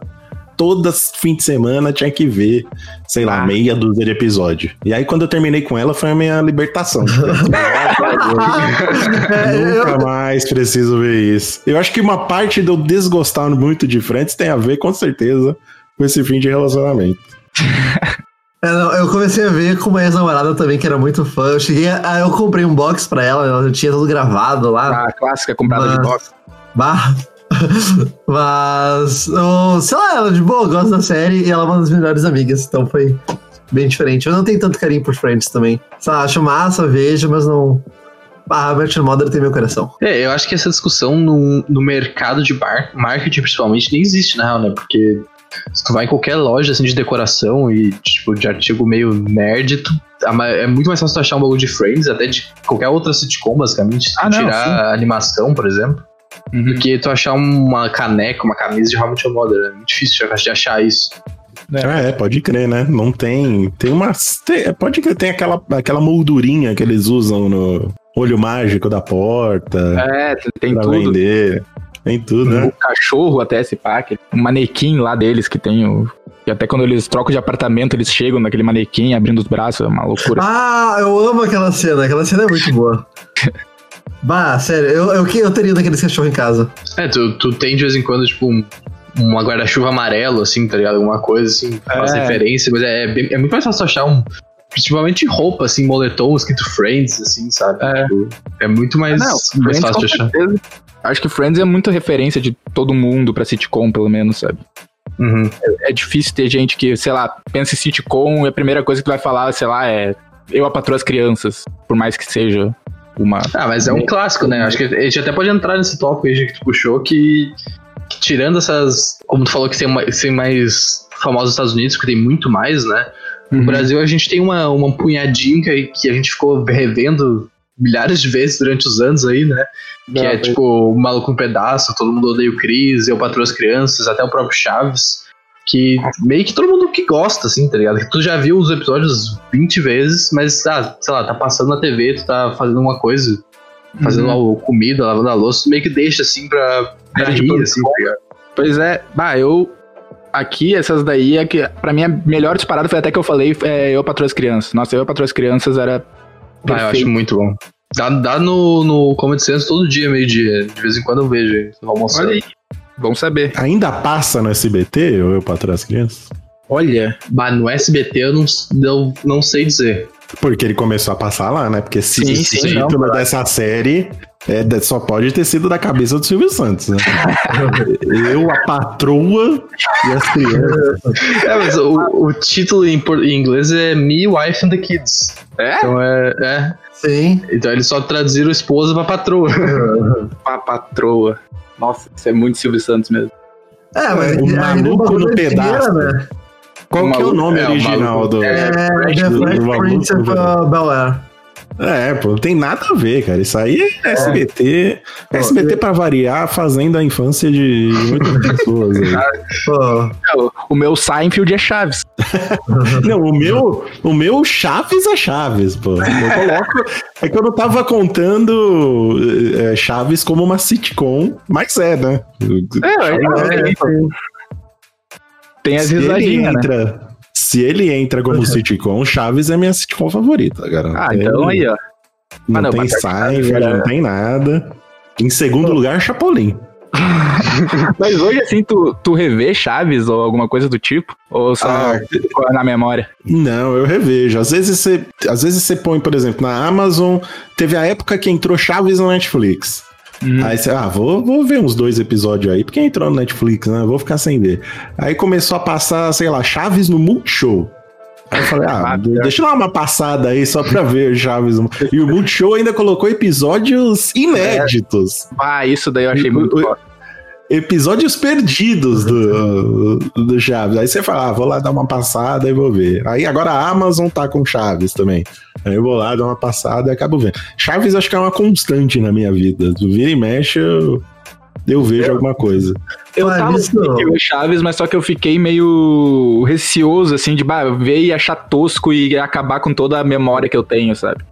todas fim de semana tinha que ver, sei lá, Ah. meia dúzia de episódio. E aí quando eu terminei com ela foi a minha libertação. Nunca mais preciso ver isso. Eu acho que uma parte de eu desgostar muito de Friends tem a ver, com certeza, com esse fim de relacionamento. É, não, eu comecei a ver com uma ex-namorada também, que era muito fã. Eu cheguei a, eu comprei um box pra ela, ela tinha tudo gravado lá. A clássica comprada de Mas- box. Bah. Mas, eu, sei lá, ela de boa, gosta da série e ela é uma das melhores amigas, então foi bem diferente. Eu não tenho tanto carinho por Friends também. Sei lá, acho massa, vejo, mas não. Ah, Your Mother tem meu coração. É, eu acho que essa discussão no, no mercado de bar, marketing principalmente nem existe, na real, né? Porque se tu vai em qualquer loja assim, de decoração e tipo de artigo meio nerd, tu- é muito mais fácil tu achar um bagulho de Friends, até de qualquer outra sitcom, basicamente. Se tu Ah, não, tirar sim. animação, por exemplo. Uhum. Do que tu achar uma caneca, uma camisa de How Met Your Mother. É muito difícil de achar isso. Ah, é, pode crer, né? Não tem. Tem uma. tem- pode crer, tem aquela, aquela moldurinha que eles usam no olho mágico da porta É, tem pra tudo. vender. Tem tudo, O né? cachorro até esse pack, um manequim lá deles que tem o. E até quando eles trocam de apartamento, eles chegam naquele manequim abrindo os braços, é uma loucura. Ah, eu amo aquela cena, aquela cena é muito boa. bah, sério, eu, eu, eu teria daqueles cachorros em casa. É, tu, tu tem de vez em quando, tipo, um, uma guarda-chuva amarelo, assim, tá ligado? Alguma coisa, assim, faz É. referência, mas é, bem- é muito mais fácil achar um. Principalmente roupa, assim, moletom escrito Friends, assim, sabe? É. Tipo, é muito mais, Não, mais fácil com de achar. certeza. Acho que Friends é muita referência de todo mundo pra sitcom, pelo menos, sabe? Uhum. É difícil ter gente que, sei lá, pensa em sitcom e a primeira coisa que tu vai falar, sei lá, é eu apatroo as crianças, por mais que seja uma. Ah, mas é um clássico, né? Acho que a gente até pode entrar nesse tópico aí que tu puxou, que, que tirando essas. Como tu falou que tem, uma, tem mais famosos nos Estados Unidos, que tem muito mais, né? No Uhum. Brasil a gente tem uma, uma punhadinha que, que a gente ficou revendo milhares de vezes durante os anos aí, né? Que Não, é mas- tipo o Maluco um Pedaço, Todo Mundo Odeia o Cris, Eu Patrulho as Crianças, até o próprio Chaves. Que meio que todo mundo que gosta, assim, tá ligado? Que tu já viu os episódios 20 vezes, mas, ah, sei lá, tá passando na TV, tu tá fazendo uma coisa, fazendo Uhum. uma comida, lavando a louça, tu meio que deixa, assim, pra, pra É, de rir, produção. assim, tá ligado? Pois é, bah, eu. Aqui, essas daí, é que pra mim a melhor disparada foi até que eu falei, é Eu Patrulho as Crianças. Nossa, Eu Patrulho as Crianças era. Ah, eu acho muito bom. Dá, dá no, no Comedy Sense todo dia, meio-dia. De vez em quando eu vejo aí. Olha aí. Bom saber. Ainda passa no SBT, ou eu patrulho as crianças? Olha. Bah, no SBT eu não, não, não sei dizer. Porque ele começou a passar lá, né? Porque se Sim, o título dessa série é, só pode ter sido da cabeça do Silvio Santos, né? eu, a patroa e as crianças. É, mas o, o título em, em inglês é Me, Wife and the Kids. É? Então é. é. Sim. Então eles só traduziram esposa pra patroa. A patroa. Nossa, isso é muito Silvio Santos mesmo. É, mas O maluco no é pedaço. né? Qual que é o maluco- nome é, o original maluco- do. É, Fresh The do- maluco Prince of uh, Bel-Air. É, pô, não tem nada a ver, cara. Isso aí é SBT. SBT pra variar, fazendo a infância de muitas pessoas. aí. Pô, O- O meu Seinfeld é Chaves. Não, o meu, o meu Chaves é Chaves, pô. Eu coloco. É que eu não tava contando é, Chaves como uma sitcom, mas é, né? É, Tem as se ele risadinhas, né? Se ele entra como sitcom, Chaves é minha sitcom favorita, cara. Ah, tem- então aí, ó. Não Ah, não, tem mas- Seinfeld, não tem nada. Em segundo lugar, Chapolin. Mas hoje, assim, tu, tu revê Chaves ou alguma coisa do tipo? Ou só Ah, na memória? Não, eu revejo. Às vezes você, às vezes você põe, por exemplo, na Amazon, teve a época que entrou Chaves no Netflix. Uhum. Aí você, ah, vou, vou ver uns dois episódios aí, porque entrou no Netflix, né? Vou ficar sem ver. Aí começou a passar, sei lá, Chaves no Multishow. Aí eu falei, ah, Ah, deixa eu dar uma passada aí só pra ver Chaves. no- E o Multishow ainda colocou episódios inéditos. Ah, isso daí eu achei muito O- o- foda. Episódios perdidos do, do Chaves. Aí você fala, ah, vou lá dar uma passada e vou ver. Aí agora a Amazon tá com Chaves também. Aí eu vou lá dar uma passada e acabo vendo. Chaves acho que é uma constante na minha vida. Do vira e mexe, eu, eu vejo alguma coisa. Eu Ah, tava assistindo o Chaves, mas só que eu fiquei meio receoso, assim, de bah, ver e achar tosco e acabar com toda a memória que eu tenho, sabe?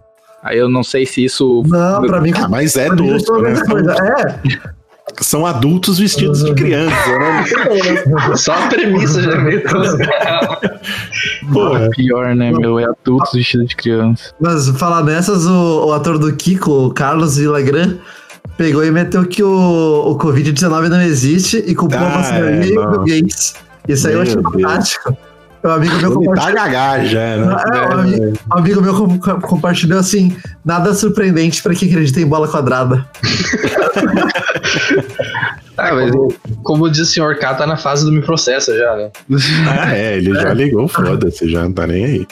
Aí eu não sei se isso. não, pra mim. Ah, mas é doce, né? É, São adultos vestidos de criança, né? Só a premissa já é meio tosca. Porra. Pior, né, meu? É adultos vestidos de criança. mas falar nessas, o, o ator do Kiko, o Carlos Villagrán, pegou e meteu que o, o Covid-19 não existe e culpou Ah, a vacinaria é, e o Gates. Isso aí eu Meu achei Deus. Um amigo meu tá compartilhou. já, né? É, um amigo, um amigo meu com- com- compartilhou assim: nada surpreendente pra quem acredita em bola quadrada. Ah, mas como diz o senhor K, tá na fase do me processa já, né? Ah, é, ele já ligou, foda-se, já não tá nem aí.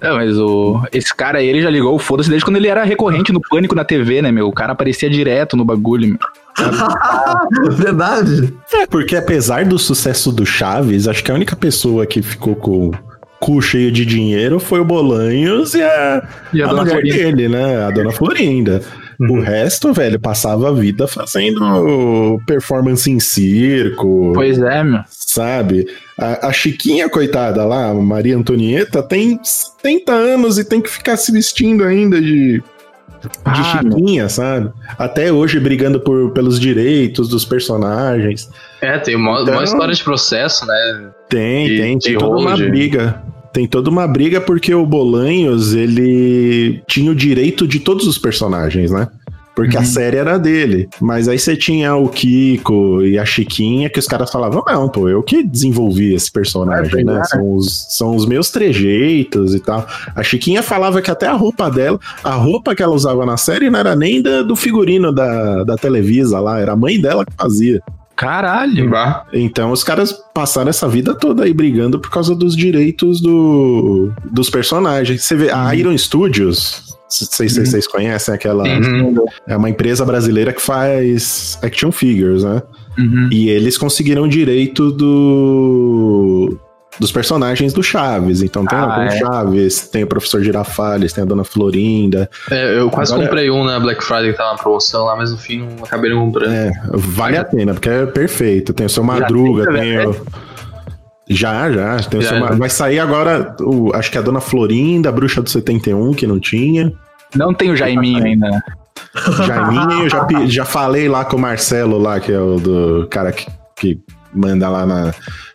É, mas o, esse cara aí, ele já ligou o foda-se desde quando ele era recorrente no Pânico na TV, né, meu? O cara aparecia direto no bagulho, meu. Verdade. É, porque apesar do sucesso do Chaves, acho que a única pessoa que ficou com o cu cheio de dinheiro foi o Bolanhos e a, E a a dona mulher Florinda. dele, né? A dona Florinda. O resto, velho, passava a vida fazendo performance em circo, Pois é, meu. sabe? A, a Chiquinha, coitada lá, Maria Antonieta, tem 70 anos e tem que ficar se vestindo ainda de, de Ah. Chiquinha, sabe? Até hoje brigando por, pelos direitos dos personagens. É, tem uma, Então- uma história de processo, né? Tem, E tem, tem toda uma briga. Tem toda uma briga porque o Bolanhos, ele tinha o direito de todos os personagens, né? Porque a Uhum. série era dele. Mas aí você tinha o Kiko e a Chiquinha, que os caras falavam, não, pô, eu que desenvolvi esse personagem, É, né? verdade. São os, são os meus trejeitos e tal. A Chiquinha falava que até a roupa dela, a roupa que ela usava na série não era nem da- do figurino da, da Televisa lá, era a mãe dela que fazia. Caralho. Bah. Então os caras passaram essa vida toda aí brigando por causa dos direitos do, dos personagens. Você vê, a Iron Studios, sei se vocês conhecem aquela. Uhum. É uma empresa brasileira que faz action figures, né? Uhum. E eles conseguiram o direito do. Dos personagens do Chaves. Então tem Ah, tem é. o Chaves, tem o professor Girafales, tem a Dona Florinda. É, eu quase Agora- comprei um na Black Friday que tava na promoção lá, mas no fim não acabei não comprando. É, vale a pena, porque é perfeito. Tem o seu Madruga, tem, tem o. Já, já. Já. Vai sair agora, o, acho que a Dona Florinda, a Bruxa do 71, que não tinha. Não tem o Jaiminho ainda, né? Jaiminho, eu já, já falei lá com o Marcelo, lá, que é o do cara que, que manda lá na,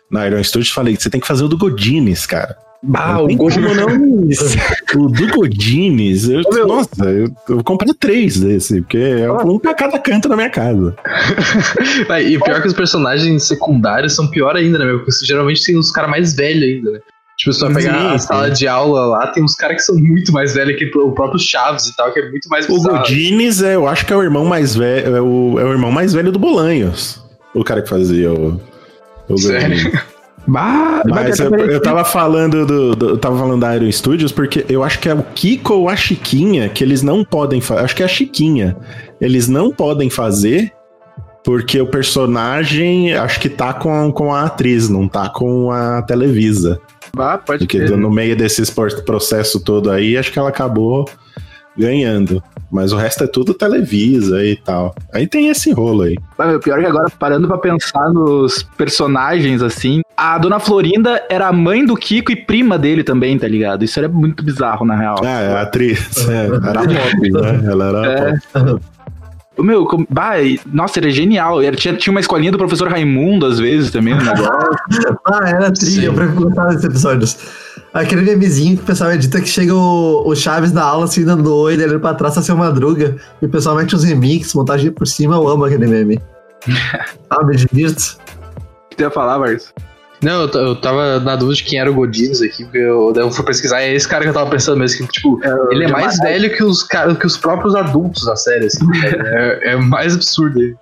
na Iron Studios. Falei que você tem que fazer o do Godines, cara. Ah, o Gojo não. o do Godines, eu, meu. nossa, eu, eu vou comprar três desse, porque é um pra cada canto da minha casa. E pior que os personagens secundários são pior ainda, né? meu? Porque geralmente tem os caras mais velhos ainda, né? Tipo, se tu vai pegar Sim, a sala de aula lá, tem uns caras que são muito mais velhos que o próprio Chaves e tal, que é muito mais O bizarro. Godines, é, eu acho que é o irmão mais velho, é o, é o irmão mais velho do Bolanhos. O cara que fazia o, o Sério? Godines. Bah, Mas eu, eu tava falando do, do- eu tava falando da Iron Studios porque eu acho que é o Kiko ou a Chiquinha que eles não podem fazer. Acho que é a Chiquinha. Eles não podem fazer porque o personagem acho que tá com, com a atriz, não tá com a Televisa. Pode Porque crer. no meio desse processo todo aí, acho que ela acabou ganhando. Mas o resto é tudo Televisa e tal. Aí tem esse rolo aí. Mas o pior é que agora, parando pra pensar nos personagens, assim, a Dona Florinda era a mãe do Kiko e prima dele também, tá ligado? Isso era muito bizarro, na real. Ah, é a atriz. É, era pop, né? Ela era É. pop. O meu, com- bah, nossa, ele é genial. Era, tinha, tinha uma escolinha do professor Raimundo, às vezes, também, no negócio. Ah, era trilha, eu prefiro gostar desses episódios. Aquele memezinho que o pessoal edita que chega o, o Chaves na aula assim, dando oi, ele pra trás tá seu madruga, e o pessoal mete uns remix, montagem por cima, eu amo aquele meme. ah, me divirto. O que tu ia falar, Marcos? Não, eu, eu tava na dúvida de quem era o Godinez aqui, porque eu, eu fui pesquisar, é esse cara que eu tava pensando mesmo, que, tipo, ele é mais velho que os, que os próprios adultos da série, assim, é, é mais absurdo aí.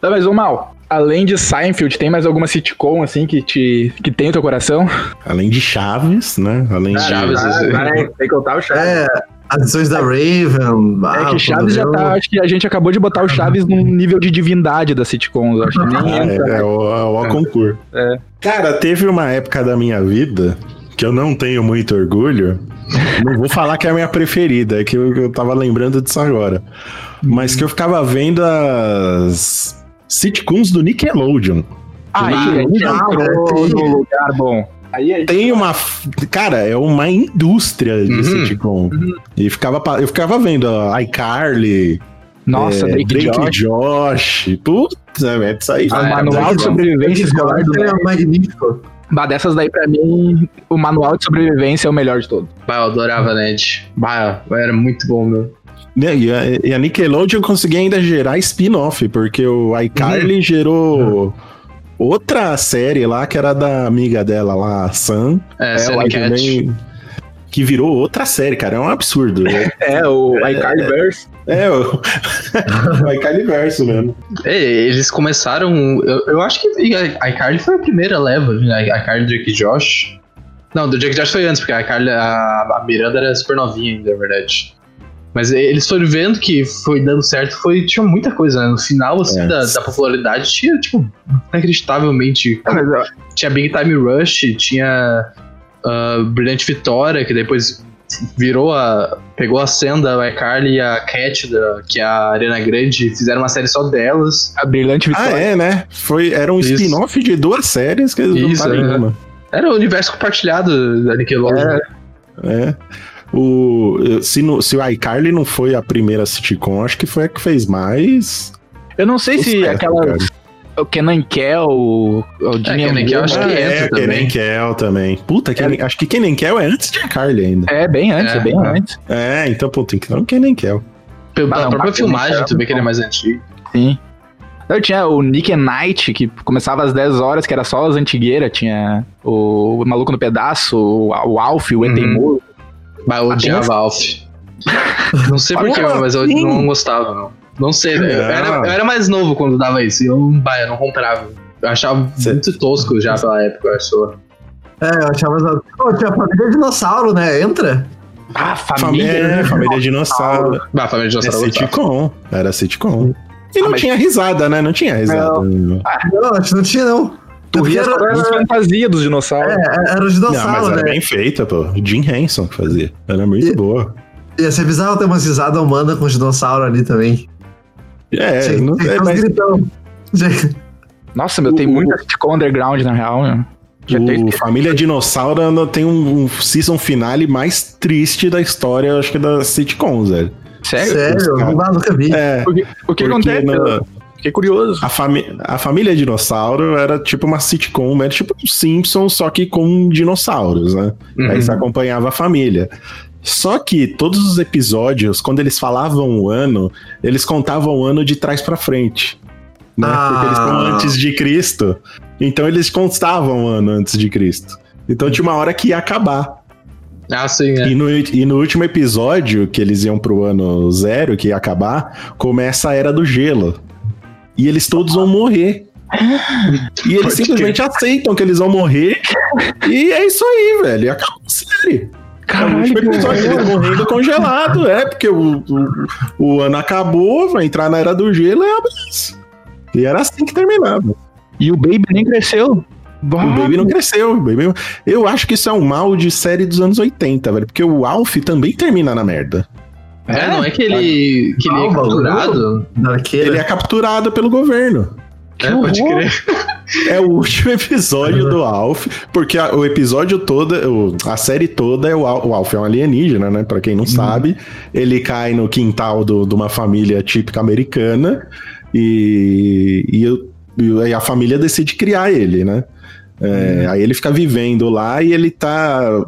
Tá, mas, ô Mal, além de Seinfeld, tem mais alguma sitcom, assim, que, te, que tem o teu coração? Além de Chaves, né? Além de Chaves, vai, tem que contar o Chaves. É, as edições da Raven. É ah, que Chaves já tá. eu- Acho que a gente acabou de botar o Chaves num nível de divindade da sitcom. Eu acho que nem Ah, entra. é, é o, é o concurso. É. Cara, teve uma época da minha vida que eu não tenho muito orgulho. Não vou falar que é a minha preferida, é que eu, eu tava lembrando disso agora. Mas que eu ficava vendo as sitcoms do Nickelodeon. Aí, Ah, entrou tem- no lugar bom. Aí, aí. Tem uma. Cara, é uma indústria de Uhum. sitcom. E ficava, eu ficava vendo a iCarly, Nossa, é, Drake, Drake e Josh. Josh. Putz, é, isso aí. O Ah, é, manual de sobrevivência escolar do é magnífico. Bah, dessas daí, pra mim, o manual de sobrevivência é o melhor de todos. Bah, eu adorava Ned. Bah, era muito bom, meu. Né, E a, e a Nickelodeon conseguia ainda gerar spin-off, porque o iCarly Uhum. gerou outra série lá, que era da amiga dela lá, a Sam. É, Ela Sandy Cat. também- Que virou outra série, cara. É um absurdo. É, É, o iCarly Verse. é o, o iCarly verso mesmo. É, eles começaram. Eu, eu acho que a iCarly foi a primeira leva, né? ICarly, Drake e Josh. Não, do Drake e Josh foi antes, porque a iCarly, a, a Miranda era super novinha ainda, na verdade. Mas eles foram vendo que foi dando certo, foi, tinha muita coisa, né? No final, assim, É. da, da popularidade, tinha, tipo, inacreditavelmente. Ah, mas, ó, Tinha Big Time Rush, tinha ah, Brilhante Vitória, que depois virou a. pegou a senda da iCarly e a Cat, da, que é a Arena Grande, fizeram uma série só delas. a Brilhante Ah, Vitória. é, né? Foi, era um spin-off de duas séries que eles Isso, em é. uma. Era o universo compartilhado da Nickelodeon. É. O, se, no, se o iCarly não foi a primeira sitcom, acho que foi a que fez mais. Eu não sei se sucesso, aquela. cara. O Kenan Kel, o, o Jimmy Kenan Kel, acho que é, também. Kenan Kel também. Puta, Kenan- acho que Kenan Kel é antes de iCarly ainda. É, bem antes, é, É, bem é. antes. É, então, puta, então Kenan Kel. Pela Ah, não, própria filmagem, tu vê que ele é mais antigo. Sim. Eu tinha o Nick and Night, que começava às 10 horas, que era só as antigueiras. Tinha o Maluco no Pedaço, o o Alf, o Uhum. Etemouro. Mas eu odiava Alf. Não sei porquê, mas eu assim? não gostava, não. Não sei, né? eu Não. era, eu era mais novo quando dava isso. E eu, bah, eu não comprava. Eu achava Cê- muito tosco já pela época, eu acho. É, eu achava. Pô, tinha a família dinossauro, né? Entra. Ah, Família, família. é, família Dinossauro. Bah, a família de É dinossauro eu gostava. sitcom. Era sitcom. E não Ah, mas- tinha risada, né? Não tinha risada. Não, acho que não tinha, não. Tu ria era, das era, fantasias dos dinossauros. é, era o Não, dinossauro, mas era né? bem feita, pô. Jim Henson que fazia. Era muito E- boa. Ia ser bizarro ter umas risadas humanas com os dinossauros ali também. É, Tinha- não, tinha é uns mas gritão. Nossa, meu, tem muita sitcom underground, na real. né? Já o Família Dinossauro no- tem um, um season finale mais triste da história, acho que das sitcoms, velho. Sério? Sério, cara. não, nunca vi. É, O que, o que acontece? no- Fiquei curioso. a, fami a Família Dinossauro era tipo uma sitcom, era tipo um Simpsons, só que com dinossauros, né? Uhum. Aí você acompanhava a família. Só que todos os episódios, quando eles falavam o ano, eles contavam o ano de trás pra frente. Né? Ah. Porque eles estão antes de Cristo. Então eles contavam o ano antes de Cristo. Então tinha uma hora que ia acabar. Ah, sim, é. E, no, e no último episódio, que eles iam pro ano zero, que ia acabar, começa a Era do Gelo. E eles todos vão morrer. E eles Pode simplesmente aceitam que eles vão morrer. E é isso aí, velho. E acabou a série. É o último episódio, ele morrendo congelado, é, porque o, o, o ano acabou, vai entrar na era do gelo, é abraço. E era assim que terminava. E o Baby nem cresceu. O Baby não cresceu. O Baby... Eu acho que isso é um mal de série dos anos 80, velho. Porque o Alf também termina na merda. É, não é que ele, que ele é Ah, o bagulho. capturado? Ele é capturado pelo governo. É, pode crer. É o último episódio do Alf, porque a- o episódio todo, o- a série toda é o, Al- o Alf é um alienígena, né? Pra quem não sabe, ele cai no quintal do- de uma família típica americana e, e, e a família decide criar ele, né? É, Aí ele fica vivendo lá e ele tá.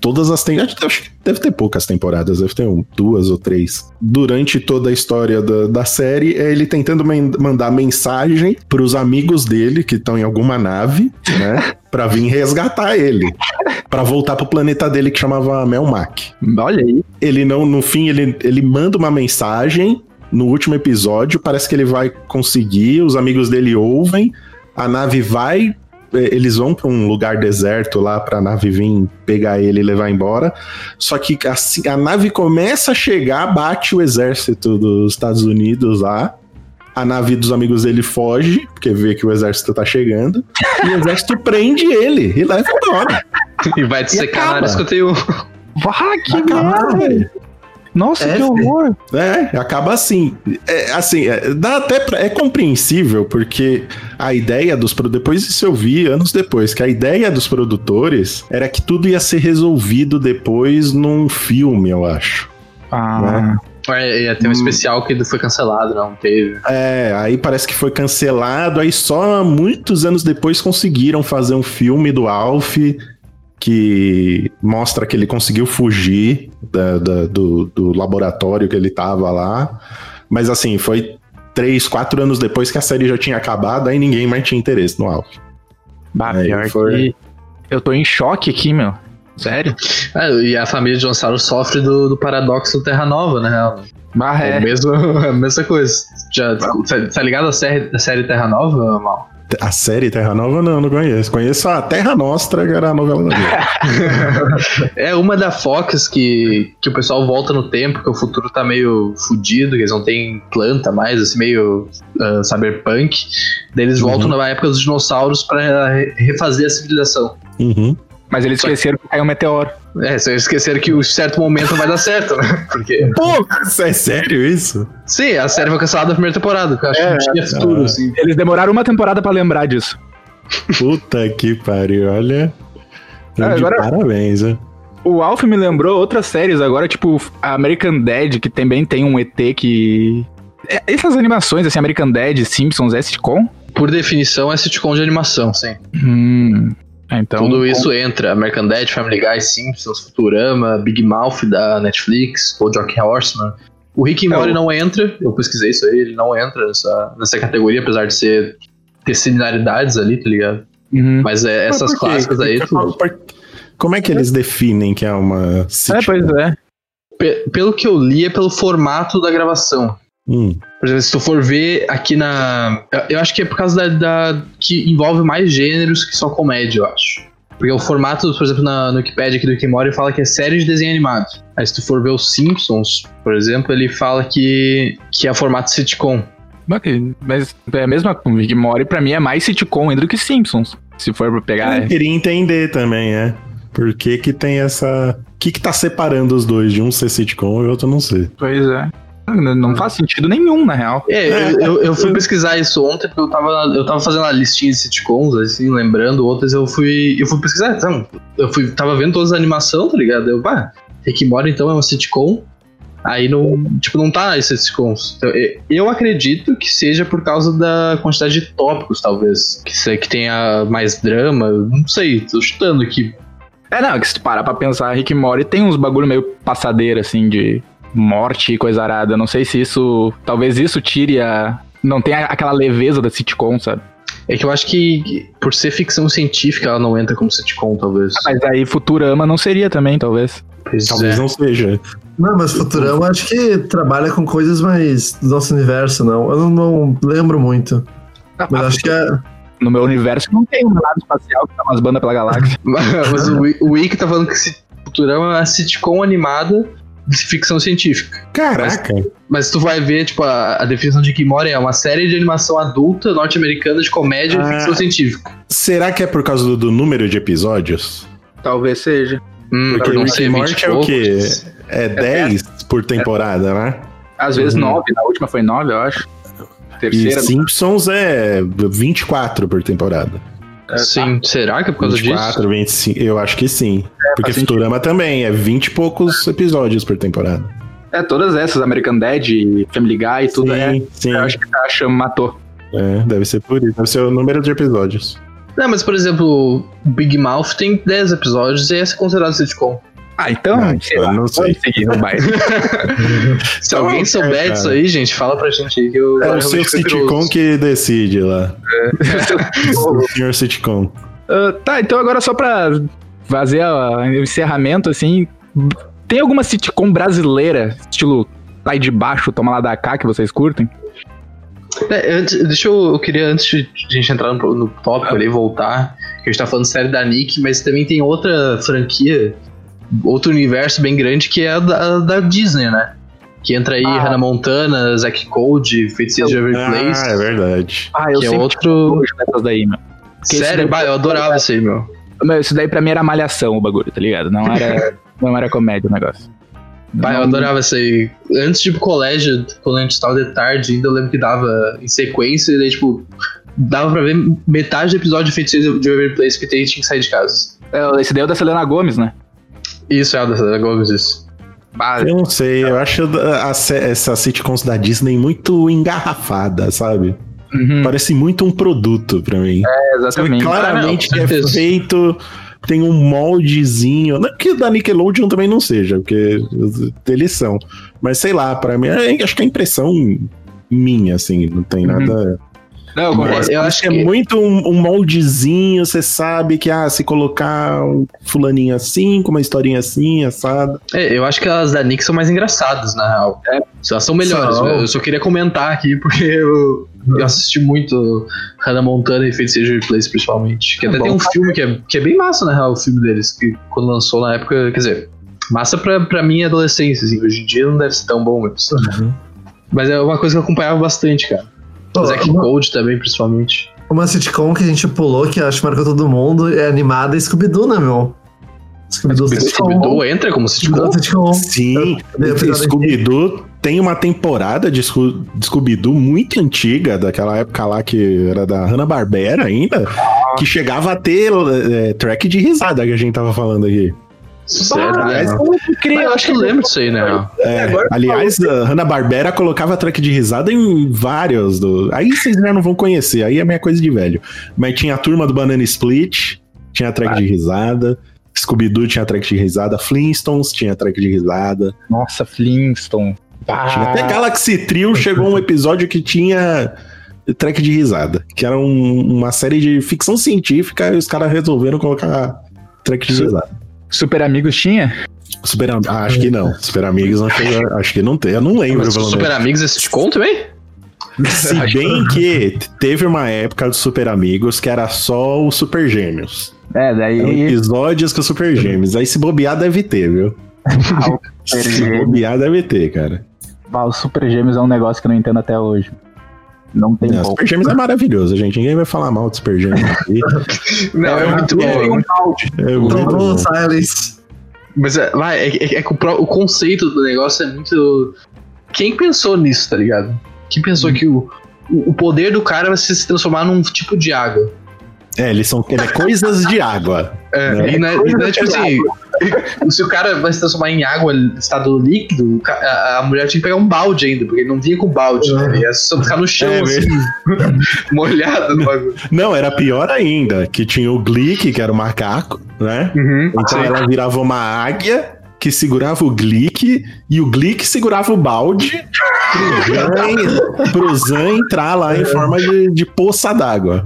Todas as temporadas. Acho que deve ter poucas temporadas, deve ter um, duas ou três. Durante toda a história da, da série, é ele tentando men- mandar mensagem pros amigos dele que estão em alguma nave, né? pra vir resgatar ele. Pra voltar pro planeta dele que chamava Melmac. Olha aí. Ele não, no fim, ele, ele manda uma mensagem no último episódio, parece que ele vai conseguir, os amigos dele ouvem, a nave vai, eles vão pra um lugar deserto lá pra nave vir pegar ele e levar embora. Só que assim, a nave começa a chegar, bate o exército dos Estados Unidos lá. A nave dos amigos dele foge, porque vê que o exército tá chegando. E o exército prende ele e leva embora. E vai te secar na área 51. Vá, que merda. Nossa, É, que horror. É, acaba assim. É, assim, é, dá até pra, é compreensível, porque a ideia dos depois disso eu vi anos depois, que a ideia dos produtores era que tudo ia ser resolvido depois num filme, eu acho. Ah, É, ia ter um especial que foi cancelado, não teve. É, aí parece que foi cancelado, aí só muitos anos depois conseguiram fazer um filme do Alf que mostra que ele conseguiu fugir da- da- do, do laboratório que ele tava lá. Mas assim, foi três, quatro anos depois que a série já tinha acabado, aí ninguém mais tinha interesse no Alf. bah, Aí pior foi. que... Eu tô em choque aqui, meu. Sério? É, e a família de Dinossauro sofre do, do paradoxo do Terra Nova, né? Bah, É, é. a mesma, a mesma coisa. Já, tá, tá ligado a série, a série Terra Nova, Mal? A série Terra Nova não, não conheço. Conheço a Terra Nostra, que era a novela da Globo. É uma da Fox que, que o pessoal volta no tempo, que o futuro tá meio fudido, que eles não têm planta mais, assim, meio ah, cyberpunk. Daí eles voltam na época dos dinossauros pra re- refazer a civilização. Uhum. Mas eles esqueceram que caiu um meteoro. É, só esqueceram que um certo momento vai dar certo, né? Porque. Pô, é sério isso? Sim, a série foi cancelada na primeira temporada, porque eu acho que não tinha futuro, assim. Eles demoraram uma temporada pra lembrar disso. Puta que pariu, olha. Ah, de agora- Parabéns, né? O Alf me lembrou outras séries agora, tipo a American Dad, que também tem um ET que. É, Essas animações, assim, American Dad, Simpsons, é sitcom? Por definição, é sitcom de animação, sim. Hum. É, Então, Tudo isso entra. American Dad, Family Guy, Simpsons, Futurama, Big Mouth da Netflix, BoJack Horseman. O Rick and É, Morty o- não entra, eu pesquisei isso aí, ele não entra nessa, nessa categoria, apesar de ser ter similaridades ali, tá ligado? Uhum. Mas é, Mas essas clássicas aí. Por- Como é que eles definem que é uma É, sitcom? pois é. Pe- pelo que eu li, é pelo formato da gravação. Hum, Por exemplo, se tu for ver aqui na. eu- Eu acho que é por causa da, da- que envolve mais gêneros que só comédia, eu acho. Porque o formato, por exemplo, na, no Wikipedia aqui do Morty fala que é série de desenho animado. Aí se tu for ver os Simpsons, por exemplo, ele fala que, que é formato sitcom. Mas que- Mas é a mesma Morty, pra mim é mais sitcom ainda do que Simpsons. Se for pra pegar. eu queria entender também, é. Por que que tem essa... O que que tá separando os dois? De um ser sitcom e o outro não ser? Pois é. Não não faz sentido nenhum, na real. É, eu, eu, fui pesquisar isso ontem porque eu tava, eu tava fazendo a listinha de sitcoms, assim, lembrando outras, eu fui. Eu fui pesquisar, então. Eu fui, tava vendo todas as animações, tá ligado? Eu, pá, Rick and Morty então é uma sitcom. Aí não, tipo, não tá esses sitcoms. Então, eu, eu acredito que seja por causa da quantidade de tópicos, talvez. Que, se- que tenha mais drama, não sei, tô chutando aqui. É, não, que se tu parar pra pensar, Rick and Morty tem uns bagulho meio passadeira, assim, de morte e coisa arada. Não sei se isso. Talvez isso tire a. Não tem aquela leveza da sitcom, sabe? É que eu acho que por ser ficção científica ela não entra como sitcom, talvez. Mas aí Futurama não seria também, talvez. Pois Talvez é. não seja. Não, mas Futurama acho que trabalha com coisas mais do nosso universo, não. Eu não, não lembro muito. Mas acho que é. No meu universo não tem uma nave espacial que dá umas bandas pela galáxia. Mas o, o Wiki tá falando que Futurama é uma sitcom animada de ficção científica. Caraca. Mas tu vai ver, tipo, a, a definição de Kimori é uma série de animação adulta norte-americana de comédia e Ah. ficção científica. Será que é por causa do, do número de episódios? Talvez seja. Hum, Porque não sei, and 20 Morty e é o quê? É 10 por temporada, né? Às vezes Uhum. nove, na última foi nove, eu acho. E Terceira. Simpsons é 24 por temporada. Sim, será que é por causa 24, disso? 25, eu acho que sim. Porque faz sentido. Futurama também é 20 e poucos episódios por temporada. É, todas essas, American Dad, Family Guy, tudo é. sim, sim. Eu acho que a Chama matou. É, deve ser por isso. Deve ser o número de episódios. Não, mas por exemplo, Big Mouth tem 10 episódios e esse é considerado sitcom. Ah, então, Ah, sei eu lá, não sei. vamos seguir no baile. Se alguém souber cara. disso aí, gente, fala pra gente aí que eu É o seu sitcom que decide lá. O senhor sitcom. Ah, tá, então agora só pra fazer o encerramento, assim, tem alguma sitcom brasileira, estilo Sai de Baixo, Toma Lá da Cá, que vocês curtem? É, antes, deixa eu, eu queria, antes de de a gente entrar no, no tópico ali, voltar, que a gente tá falando série da Nick, mas também tem outra franquia, outro universo bem grande que é a da, da Disney, né? Que entra aí Ah. Hannah Montana, Zack Code, Feiticeiro de Every Place, Ah, é verdade. Ah, eu que é sempre outro... daí, meu. Sério, daí- bah, eu adorava isso aí, meu. Meu, isso daí pra mim era malhação o bagulho, tá ligado? Não era, não era comédia o negócio. Bah, eu adorava isso aí. Antes de ir pro colégio, quando a gente estava de tarde ainda, eu lembro que dava em sequência, e daí, tipo, dava pra ver metade do episódio de Feiticeiro de Every Place que tem, tinha que sair de casa. É, Esse daí é o da Selena Gomes, né? Isso é a da Gomes, isso. Bah, Eu não sei, eu acho a, a, essas sitcoms da Disney muito engarrafada, sabe? uhum, Parece muito um produto pra mim. é, exatamente. Claramente Ah, não, é feito, tem um moldezinho. Não que da Nickelodeon também não seja, porque eles são. Mas sei lá, pra mim, é- acho que é impressão minha, assim, não tem Uhum. nada. Não. Mas eu acho é que muito um, um moldezinho, você sabe que, ah, se colocar um fulaninho assim, com uma historinha assim, assada. É, eu acho que as da Nick são mais engraçadas, na real. É. Elas são melhores. Eu só queria comentar aqui, porque eu, eu assisti muito Hannah Montana e Feiticeiro de Place, principalmente. Que até É bom. tem um filme que é, que é bem massa, na real, o filme deles, que quando lançou na época, quer dizer, massa pra, pra minha adolescência, assim. Hoje em dia não deve ser tão bom, mas, mas é uma coisa que eu acompanhava bastante, cara. Pô, Zack uma, Code também, principalmente. uma sitcom que a gente pulou, que eu acho que marcou todo mundo, é animada e Scooby-Doo, né, meu? Scooby-Doo. Scooby-Doo entra como sitcom? Sitcom. Sim, Scooby-Doo tem uma temporada de, Sco- de Scooby-Doo muito antiga, daquela época lá que era da Hanna-Barbera ainda, que chegava a ter é, track de risada que a gente tava falando aqui. Né? aliás, Mas eu acho que eu lembro disso aí, né? É, aliás, a Hanna-Barbera colocava track de risada em vários. Do... Aí vocês já não vão conhecer, aí é minha coisa de velho. Mas tinha a turma do Banana Split, tinha track de risada. Scooby-Doo tinha track de risada. Flintstones tinha track de risada. Nossa, Flintstone. Ah, até Galaxy Trio chegou um episódio que tinha track de risada. Que era um- uma série de ficção científica e os caras resolveram colocar track de risada. Super Amigos tinha? Super, ah, acho que não. Super Amigos não chegou. Acho que não tem. Eu não lembro, Mas pelo os menos. Super Amigos é sitcom também? Se bem que teve uma época dos Super Amigos que era só os Super Gêmeos. É, Eram daí. episódios com os Super Gêmeos. Aí se bobear deve ter, viu? Super Se bobear deve ter, cara. Ah, o Super Gêmeos é um negócio que eu não entendo até hoje. Não tem Não, como. Super Gêmeos é maravilhoso, gente. Ninguém vai falar mal do Super Gêmeos aqui. Não, é, muito Tem bom. um balde. É muito Tomou bom. Silence. Mas é, lá, é, é- é que o, o conceito do negócio é muito. Quem pensou nisso, tá ligado? Quem pensou que o, o poder do cara vai se transformar num tipo de água? É, eles são é coisas de água. É, Né? e não é, e não é tipo assim. se o cara vai se transformar em água estado líquido, o ca- a, a mulher tinha que pegar um balde ainda, porque ele não vinha com balde, né? Ia só ficar no chão, É assim, molhado no bagulho. Não, era pior ainda, que tinha o Glick, que era o macaco, né? Uhum, Então sim. ela virava uma águia que segurava o Glick e o Glick segurava o balde pro Zan, pro Zan entrar lá em forma de, de poça d'água.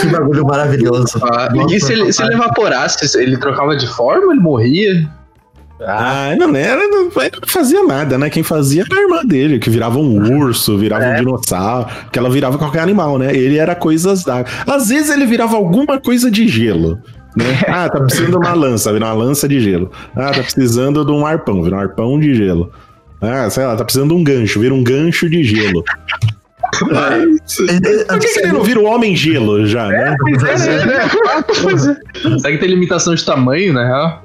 Que bagulho maravilhoso. Ah, e se ele, se ele evaporasse, ele trocava de forma, ele morria? Ah, não era, não, não fazia nada, né? Quem fazia era a irmã dele, que virava um urso, virava um dinossauro, que ela virava qualquer animal, né? Ele era coisas d'água. Às vezes ele virava alguma coisa de gelo. Né? Ah, tá precisando de uma lança, vira uma lança de gelo. Ah, tá precisando de um arpão, vira um arpão de gelo. Ah, sei lá, tá precisando de um gancho, vira um gancho de gelo. Por que, que ele não vira o homem gelo já, né? Será que tem limitação de tamanho, né?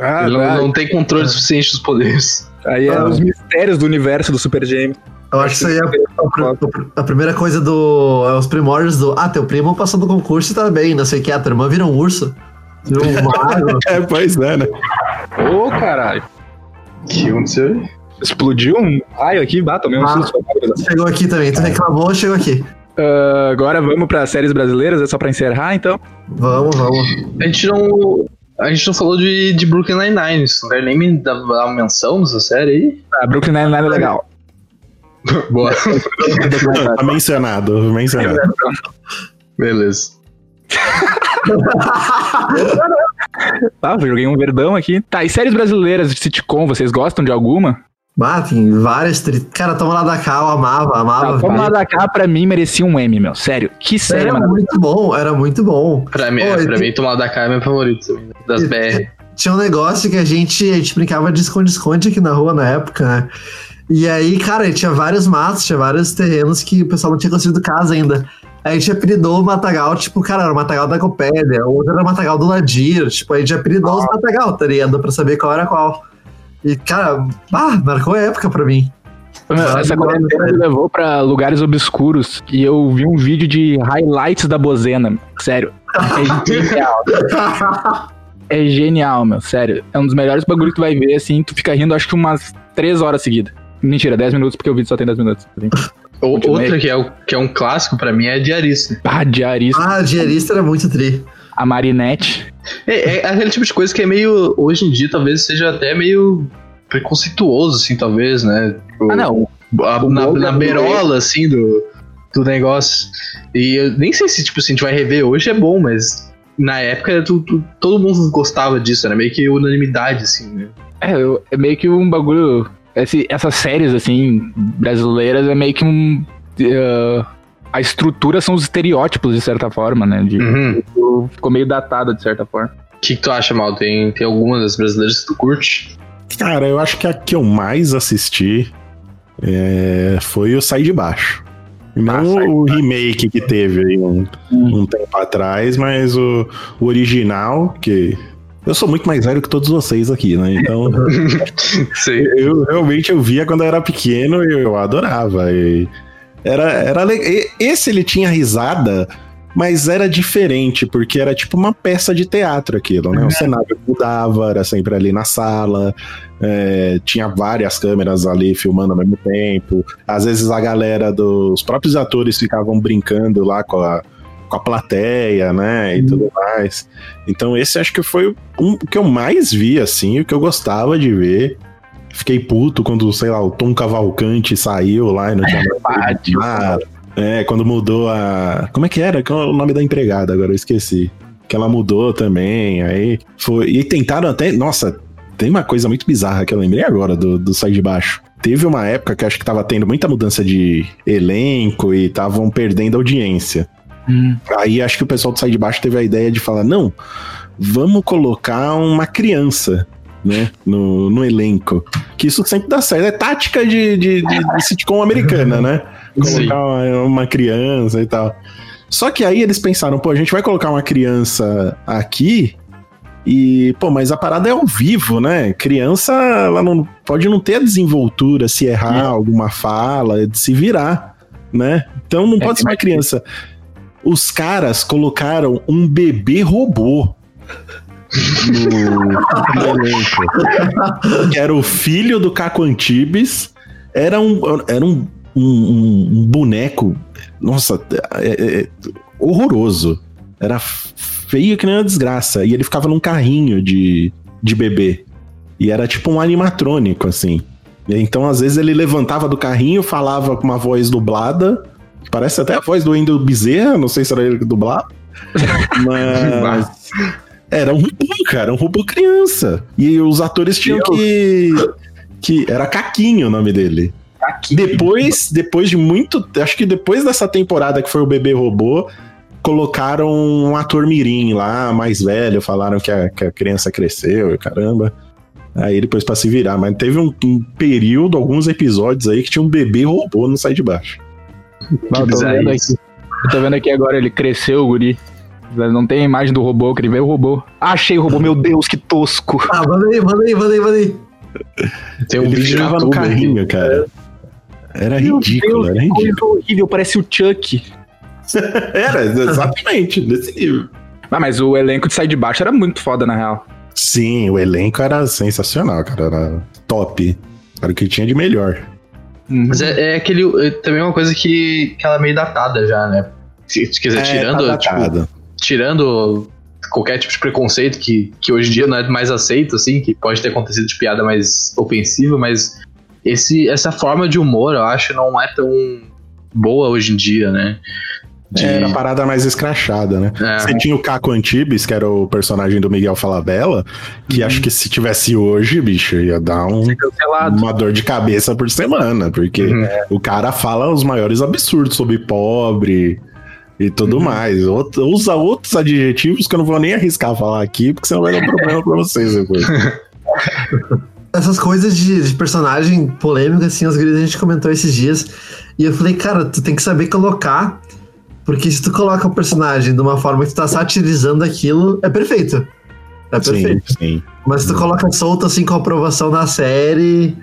Ah, Ele não, não tem controle suficiente dos poderes. Aí é Ah. os mistérios do universo do Super James. Eu acho que isso aí é a, a- a primeira coisa do. É os primórdios do. Ah, teu primo passou no concurso e tá bem, não sei o que. A tua irmã vira um urso. Vira um mago. É, pois é, né? Ô, caralho. O que aconteceu? Explodiu um raio aqui, bata mesmo. Ah. susto. chegou aqui também. Tu reclamou, chegou aqui. Ah, agora vamos para séries brasileiras, é só pra encerrar, então. Vamos, vamos. A gente não. A gente não falou de, de Brooklyn Nine-Nine. Isso não nem me dar uma menção nessa série aí? Ah, Brooklyn Nine-Nine é legal. Boa. Tá mencionado, mencionado. Beleza. Tá, eu joguei um verdão aqui. Tá, e séries brasileiras de sitcom, vocês gostam de alguma? Ah, tem várias. Tri... Cara, toma lá da cá, eu amava, amava. Tá, vamos lá da cá, pra mim merecia um M, meu. Sério, que série Era muito bom, era muito bom. Pra mim, Pô, é, pra tem- mim Tomar da Cá é meu favorito também, das BR. Tinha um negócio que a gente, a gente brincava de esconde-esconde aqui na rua na época, né? E aí, cara, tinha vários matos, tinha vários terrenos que o pessoal não tinha construído casa ainda. Aí a gente apelidou o Matagal, tipo, cara, era o Matagal da Copélia, outro era o Matagal do Ladir, tipo, a gente apelidou os Matagal, tá ligado? Pra saber qual era qual. E, cara, ah, marcou a época pra mim. Meu, Essa quarentena me levou pra lugares obscuros e eu vi um vídeo de highlights da Bozena. Sério. É genial. É genial, meu. Sério. É um dos melhores bagulhos que tu vai ver, assim. Tu fica rindo, acho que umas 3 horas seguidas. Mentira, 10 minutos, porque o vídeo só tem 10 minutos. assim. Continuei. outra que é, o- que é um clássico pra mim é Diarista. Ah, diarista. Ah, diarista era muito tri. A Marinette. É, é aquele tipo de coisa que é meio. Hoje em dia talvez seja até meio preconceituoso, assim, talvez, né? Tipo, Ah, não. a- na, na do beirola, assim, do, do negócio. E eu nem sei se, tipo, se a gente vai rever hoje é bom, mas na época tu- tu- todo mundo gostava disso, era meio que unanimidade, assim, né? É, eu- é meio que um bagulho. esse- essas séries, assim, brasileiras, é meio que um. eh, a estrutura são os estereótipos, de certa forma, né? De, Uhum. Ficou meio datado, de certa forma. O que, que tu acha, Mal? Tem, tem alguma das brasileiras que tu curte? Cara, eu acho que a que eu mais assisti é, foi o Sai de Baixo. Não Ah, o remake que teve aí um, Hum. um tempo atrás, mas o, o original, que. Eu sou muito mais velho que todos vocês aqui, né? Então, eu realmente eu via quando eu era pequeno e eu adorava. E era, era le- Esse ele tinha risada, mas era diferente, porque era tipo uma peça de teatro aquilo, né? O cenário mudava, era sempre ali na sala, é, tinha várias câmeras ali filmando ao mesmo tempo. Às vezes a galera dos próprios atores ficavam brincando lá com a, com a plateia, né? E tudo mais. Então, esse acho que foi um o que eu mais vi, assim, o que eu gostava de ver. Fiquei puto quando, sei lá, o Tom Cavalcante saiu lá e não tinha mais Pátio. nada. É, quando mudou a. Como é que era? Qual é o nome da empregada? Agora eu esqueci. Que ela mudou também. Aí foi. E tentaram até. Nossa, tem uma coisa muito bizarra que eu lembrei agora do, do Sai de Baixo. Teve uma época que acho que tava tendo muita mudança de elenco e estavam perdendo audiência. Hum. Aí acho que o pessoal do Sai de Baixo teve a ideia de falar: não, vamos colocar uma criança. Né, no, no elenco. Que isso sempre dá certo. É tática de, de, de, sitcom americana, né? Colocar uma, uma criança e tal. Só que aí eles pensaram, pô, a gente vai colocar uma criança aqui e, pô, mas a parada é ao vivo, né? Criança, ela não pode não ter a desenvoltura se errar alguma fala, de se virar, né? Então não É, pode ser uma criança. Os caras colocaram um bebê robô no. Que era o filho do Caco Antibes. Era um, era um, um, um- boneco, nossa, é- é- é horroroso. Era feio que nem uma desgraça. E ele ficava num carrinho de, de bebê. E era tipo um animatrônico, assim. Então, às vezes, ele levantava do carrinho, falava com uma voz dublada. Parece até a voz do Wendel Bezerra, não sei se era ele que dublava. Mas. Era um robô, cara, um robô criança. E os atores tinham que. que Era Caquinho o nome dele. Depois, depois de muito. Acho que depois dessa temporada que foi o bebê robô, colocaram um ator mirim lá, mais velho, falaram que a, que a criança cresceu e caramba. Aí depois pra se virar, mas teve um, um período, alguns episódios aí que tinha um bebê robô no Sai de Baixo. Não, eu tô vendo aqui. Eu tô vendo aqui agora, ele cresceu, o guri. Não tem a imagem do robô, que ele veio o robô. Achei o robô, meu Deus, que tosco. Ah, manda aí, manda aí, manda aí, manda aí. Tem um Ele vídeo no ficava no carrinho, cara. Era Meu ridículo, Deus, era ridículo. horrível, parece o Chuck. Era, exatamente, desse nível. Ah, mas o elenco de Sai de Baixo era muito foda, na real. Sim, o elenco era sensacional, cara. Era top. Era o que tinha de melhor. Uhum. Mas é, é aquele. é também uma coisa que, que ela é meio datada já, né? Quer dizer, tirando, tá tipo. Tirando qualquer tipo de preconceito que, que hoje em dia não é mais aceito, assim, que pode ter acontecido de piada mais ofensiva, mas esse, essa forma de humor, eu acho, não é tão boa hoje em dia, né? De- Era a parada mais escrachada, né? É. Você tinha o Caco Antibes, que era o personagem do Miguel Falabella, que acho que se tivesse hoje, bicho, ia dar um, uma dor de cabeça por semana, porque Uhum. o cara fala os maiores absurdos sobre pobre e tudo mais. Out- usa outros adjetivos que eu não vou nem arriscar falar aqui, porque senão vai dar problema pra vocês depois. Essas coisas de, de personagem polêmico, assim, os gringos a gente comentou esses dias. E eu falei, cara, tu tem que saber colocar. Porque se tu coloca o personagem de uma forma que tu tá satirizando aquilo, é perfeito. É sim, perfeito. sim. Mas se tu coloca solto assim com a aprovação na série.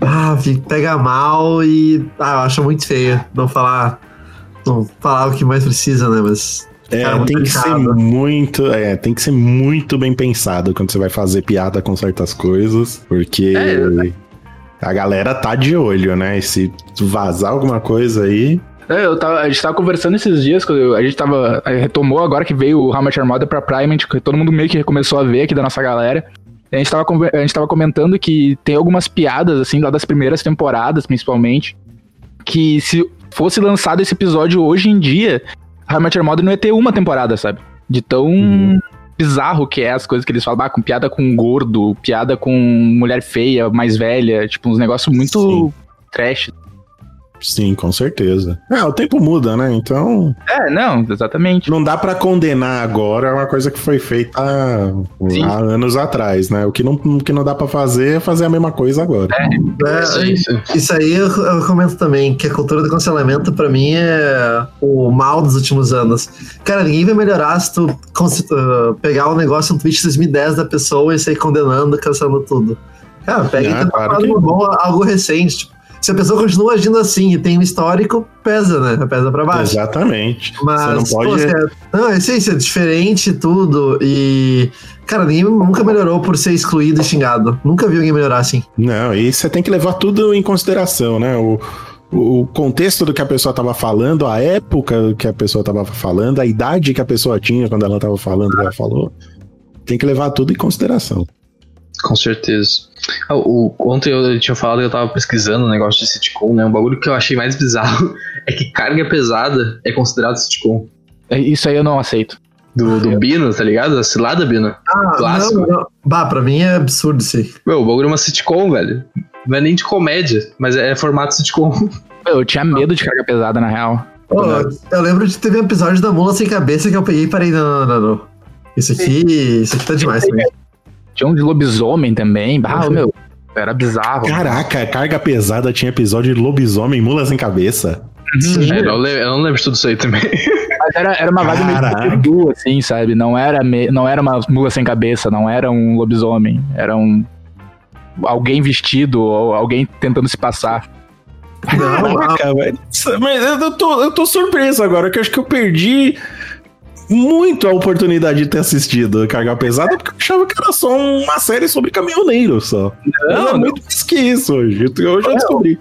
Ah, pega mal e. Ah, eu acho muito feio. Não falar. Não falar o que mais precisa, né? Mas. É, Cara, muito tem que ser muito, é, tem que ser muito bem pensado quando você vai fazer piada com certas coisas, porque É. a galera tá de olho, né? E se vazar alguma coisa aí, É, eu tava, a gente tava conversando esses dias, a gente tava. a gente retomou agora que veio o How Much Mother pra Prime, que todo mundo meio que começou a ver aqui da nossa galera. A gente, tava, a gente tava comentando que tem algumas piadas, assim, lá das primeiras temporadas, principalmente, que se fosse lançado esse episódio hoje em dia, How I Met Your Mother não ia ter uma temporada, sabe? De tão Uhum. bizarro que é as coisas que eles falam, ah, com piada com gordo, piada com mulher feia, mais velha, tipo, uns negócios muito Sim. trash. Sim, com certeza. É, o tempo muda, né? Então, É, não, exatamente. não dá pra condenar agora é uma coisa que foi feita há, há anos atrás, né? O que não, o que não dá pra fazer é fazer a mesma coisa agora. É, Isso aí, isso. Isso aí eu, eu comento também, que a cultura do cancelamento, pra mim, é o mal dos últimos anos. Cara, ninguém vai melhorar se tu uh, pegar um negócio, um tweet de 2010 da pessoa e sair condenando, cancelando tudo. Cara, pega Ah, e tenta claro que- algo recente. Tipo, se a pessoa continua agindo assim e tem um histórico, pesa, né? Pesa pra baixo. Exatamente. Mas, Você não pô, pode. se é- não, é isso aí, se é diferente e tudo. E, cara, ninguém nunca melhorou por ser excluído e xingado. Nunca vi alguém melhorar assim. Não, e você tem que levar tudo em consideração, né? O, o contexto do que a pessoa estava falando, a época que a pessoa estava falando, a idade que a pessoa tinha quando ela estava falando o que ela falou. Tem que levar tudo em consideração. Com certeza. Ah, o- ontem eu tinha falado que eu tava pesquisando um negócio de sitcom, né? Um bagulho que eu achei mais bizarro é que carga pesada é considerado sitcom. É, Isso aí eu não aceito. Do, do Bino, tá ligado? A cilada Bino. Ah, Clássico. não, não. Bah, pra mim é absurdo isso aí. Meu, o bagulho é uma sitcom, velho. Não é nem de comédia, mas é, formato sitcom. Eu tinha medo de carga pesada, na real. Ô, eu lembro de teve um episódio da Mula Sem Cabeça que eu peguei e parei, não, não, não, não. Isso aqui, isso aqui tá demais também. Tinha um de lobisomem também. Ah, meu, era bizarro. Caraca, carga pesada tinha episódio de lobisomem mula sem cabeça. Sim. É, eu, não lembro, eu não lembro de tudo isso aí também. Mas era, era uma vibe meio. Scooby-Doo, assim, sabe? Não era, me- não era uma mula sem cabeça, não era um lobisomem. Era um. Alguém vestido ou alguém tentando se passar. Não, Caraca, velho. Mas eu tô, eu tô surpreso agora, que eu acho que eu perdi muito a oportunidade de ter assistido Carga Pesada, porque eu achava que era só uma série sobre caminhoneiro só. Não, é muito mais que isso hoje. Hoje eu descobri.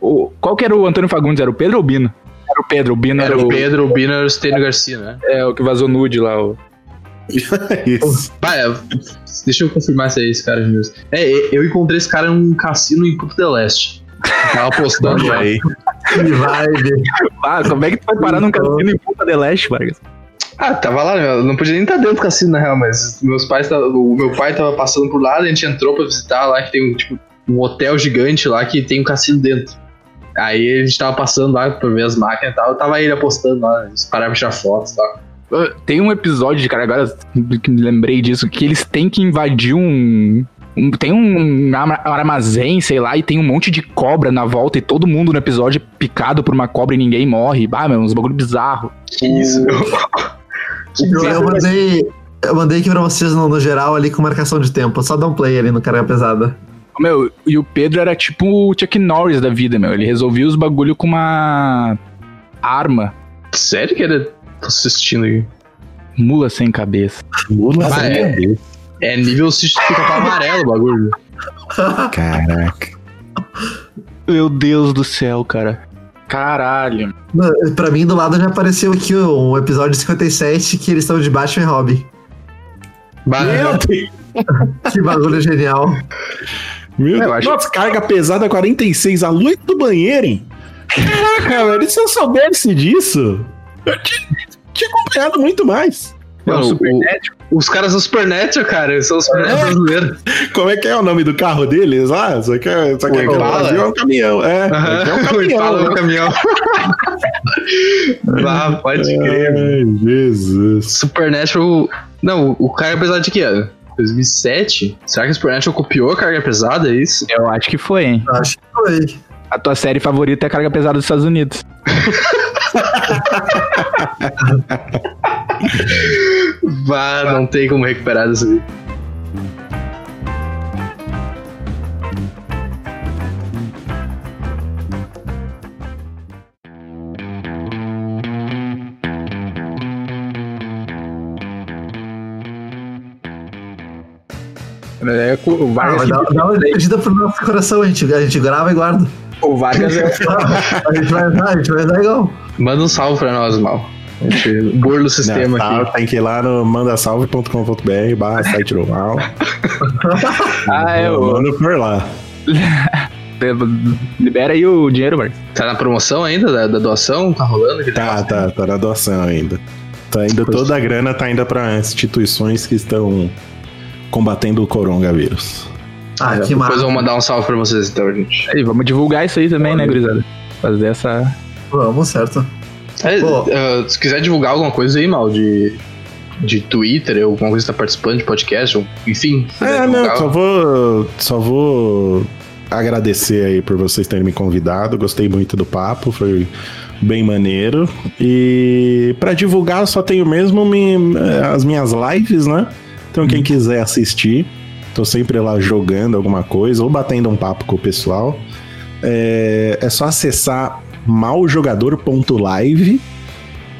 O, qual que era o Antônio Fagundes? Era o Pedro ou o Bino? Era o Pedro, o Bino era, Era o o, Pedro, o Bino era o Stênio Garcia, né? é, o que vazou nude lá. O... Isso. Vai, é, deixa eu confirmar se é esse cara mesmo. É, eu encontrei esse cara num cassino em Puto del Este. Tava postando. Aí. que vibe. Ah, como é que tu vai parar num cassino em Punta del Este, Vargas? Ah, tava lá, eu não podia nem estar dentro do cassino, na real, mas meus pais, o meu pai tava passando por lá, a gente entrou pra visitar lá, que tem um, tipo, um hotel gigante lá que tem um cassino dentro. Aí a gente tava passando lá pra ver as máquinas e tal. Eu tava ele apostando lá, eles pararam pra tirar fotos e tal. Tem um episódio, de cara, agora que me lembrei disso, que eles têm que invadir um. um- tem um arma- armazém, sei lá, e tem um monte de cobra na volta e todo mundo no episódio é picado por uma cobra e ninguém morre. Ah, meu, uns bagulho bizarro. Que isso? Eu, eu mandei. Eu mandei aqui pra vocês no, no geral ali com marcação de tempo. Só dá um play ali no carga pesada. Meu, e o Pedro era tipo o Chuck Norris da vida, meu. Ele resolvia os bagulho com uma arma. Sério que era. Tô assistindo aqui. Mula sem cabeça. Mula Ah, sem é. cabeça. É nível se fica pra amarelo o bagulho. Caraca. Meu Deus do céu, cara. Caralho. Pra mim, do lado já apareceu aqui um episódio 57 que eles estão de Batman e Robin. Meu Deus. Que bagulho genial. Meu Eu Deus. acho- Nossa, carga pesada 46, a luz do banheiro, hein? Caraca, velho, se eu soubesse disso, eu tinha, tinha acompanhado muito mais. Mano, o os caras são Supernatural, cara. São os Supernatural brasileiros. Como é que é o nome do carro deles lá? Só que, só que O Impala? Brasil é um caminhão. É, aqui é um Aham, caminhão. Né? caminhão. ah, pode crer. Ai, Jesus. Supernatural. Não, o carga pesada de que ano? 2007? Será que o Supernatural copiou a carga pesada? É isso? eu acho que foi, hein? Acho que foi. A tua série favorita é a carga pesada dos Estados Unidos. Vá, não tem como recuperar isso aí. É, o Ah, Vargas, mas dá, dá uma despedida pro nosso coração, a gente, a gente grava e guarda. o Vargas é A gente vai dar, a gente vai dar igual. Manda um salve pra nós, mal. A gente burla o sistema Não, aqui. tá, tem que ir lá no mandasalve.com.br barra site do mal. Ah, é, o, Manda por lá. libera aí o dinheiro, Vargas. Tá na promoção ainda da, da doação? Tá rolando? Tá, negócio? tá, tá na doação ainda. Tá indo, toda a grana tá indo pra instituições que estão combatendo o coronavírus. Ah, que Depois massa. eu vou mandar um salve pra vocês então, gente. Aí, vamos divulgar isso aí também, né, gurizada? Fazer essa. Vamos, certo. É, eh, se quiser divulgar alguma coisa aí, mal, de, de Twitter, ou alguma coisa que tá participando de podcast, ou, enfim. É, não, divulgar- só vou, só vou agradecer aí por vocês terem me convidado. Gostei muito do papo, foi bem maneiro. E pra divulgar, só tenho mesmo mi- as minhas lives, né? Então, quem quiser assistir, tô sempre lá jogando alguma coisa ou batendo um papo com o pessoal. É, é só acessar maljogador.live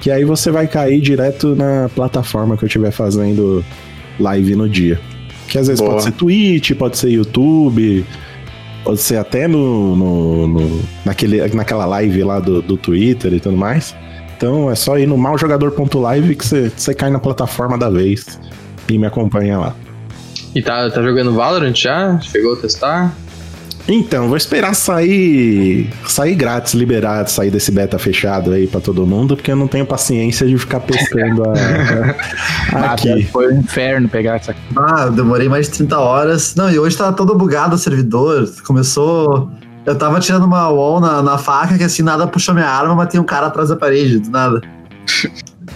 que aí você vai cair direto na plataforma que eu estiver fazendo live no dia. Que às vezes Boa. pode ser Twitch, pode ser YouTube, pode ser até no, no- no- naquele, naquela live lá do, do Twitter e tudo mais. Então é só ir no maljogador.live que você, você cai na plataforma da vez e me acompanha lá. E tá, tá jogando Valorant já? Chegou a testar? Então, vou esperar sair sair grátis, liberado, sair desse beta fechado aí pra todo mundo, porque eu não tenho paciência de ficar pescando a- Ah, aqui. Foi um inferno pegar essa. Ah, demorei mais de 30 horas. Não, e hoje tá todo bugado o servidor. Começou. Eu tava tirando uma wall na, na faca que assim nada puxou minha arma, mas tem um cara atrás da parede, do nada.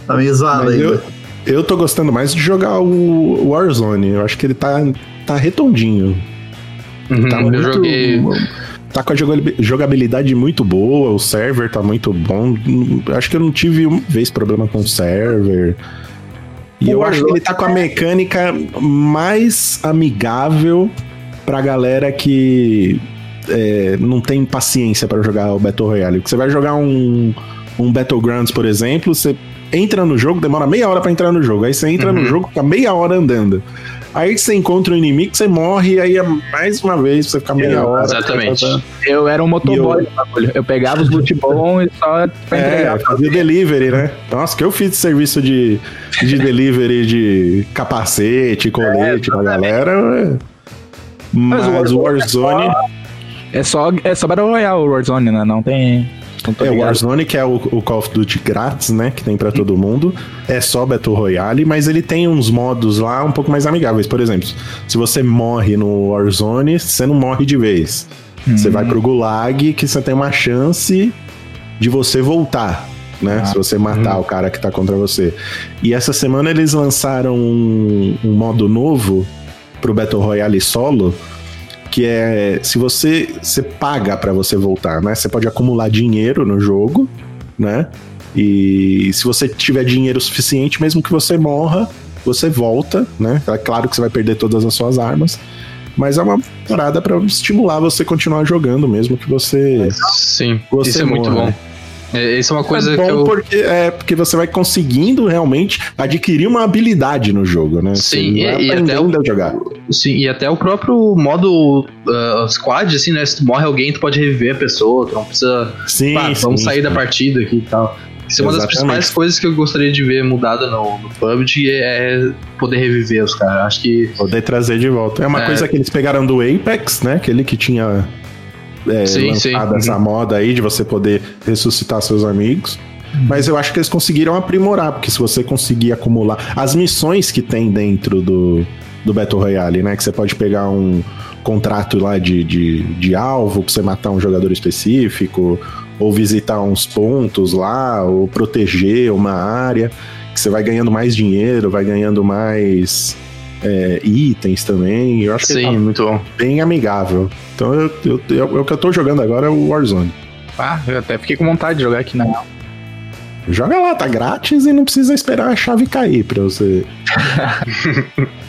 Tá meio zoado ainda. eu, eu tô gostando mais de jogar o o Warzone. Eu acho que ele tá, tá redondinho. Uhum, Tá eu muito- joguei. Tá com a jogabi- jogabilidade muito boa, o server tá muito bom. Eu Acho que eu não tive uma vez problema com o server. E O eu acho que ele tá com a mecânica mais amigável pra galera que é, não tem paciência pra jogar o Battle Royale. Porque você vai jogar um, um Battlegrounds, por exemplo, você entra no jogo, demora meia hora pra entrar no jogo. Aí você entra no Uhum. jogo, fica meia hora andando. Aí você encontra um inimigo, você morre, e aí é mais uma vez pra você ficar meia É, hora. exatamente. Eu era um motoboy bagulho. Eu pegava os loot bom e só É, fazia o delivery, né? Nossa, que eu fiz de serviço de, de delivery de capacete, colete pra galera. é. Mas, Mas o o Warzone. É só, é só Battle Royale o Warzone, né? Não tem. Tô É, o. Warzone, que é o, o Call of Duty grátis, né? Que tem pra todo mundo. É só Battle Royale, mas ele tem uns modos lá um pouco mais amigáveis. Por exemplo, se você morre no Warzone, você não morre de vez. Você vai pro Gulag que você tem uma chance de você voltar, né? Ah. Se você matar o cara que tá contra você. E essa semana eles lançaram um, um modo novo pro Battle Royale solo, que é se você você paga pra você voltar, né? Você pode acumular dinheiro no jogo, né? E se você tiver dinheiro suficiente, mesmo que você morra, você volta, né? É claro que você vai perder todas as suas armas, mas é uma parada pra estimular você continuar jogando, mesmo que você. Sim, Você isso é muito morra, bom. É, isso é uma coisa é que bom eu. porque, é porque você vai conseguindo realmente adquirir uma habilidade no jogo, né? Sim, e- e até a jogar. Sim, e até o próprio modo ah, squad, assim, né? Se tu morre alguém, tu pode reviver a pessoa, tu não precisa. Sim, pá, sim, vamos sair sim. da partida aqui e tal. Isso é uma das Exatamente. principais coisas que eu gostaria de ver mudada no, no PUBG é poder reviver os caras. Acho que. Poder trazer de volta. É uma É. coisa que eles pegaram do Apex, né? Aquele que tinha é, Sim, lançado sim. essa moda aí de você poder ressuscitar seus amigos. Mas eu acho que eles conseguiram aprimorar, porque se você conseguir acumular as missões que tem dentro do, do Battle Royale, né? Que você pode pegar um contrato lá de, de, de alvo pra você matar um jogador específico, ou visitar uns pontos lá, ou proteger uma área, que você vai ganhando mais dinheiro, vai ganhando mais é, itens também. Eu acho que Sim, tá muito bom. bem amigável. Então eu, eu, eu- o que eu tô jogando agora é o Warzone. Ah, eu até fiquei com vontade de jogar aqui na real. Joga lá, tá grátis e não precisa esperar a chave cair pra você.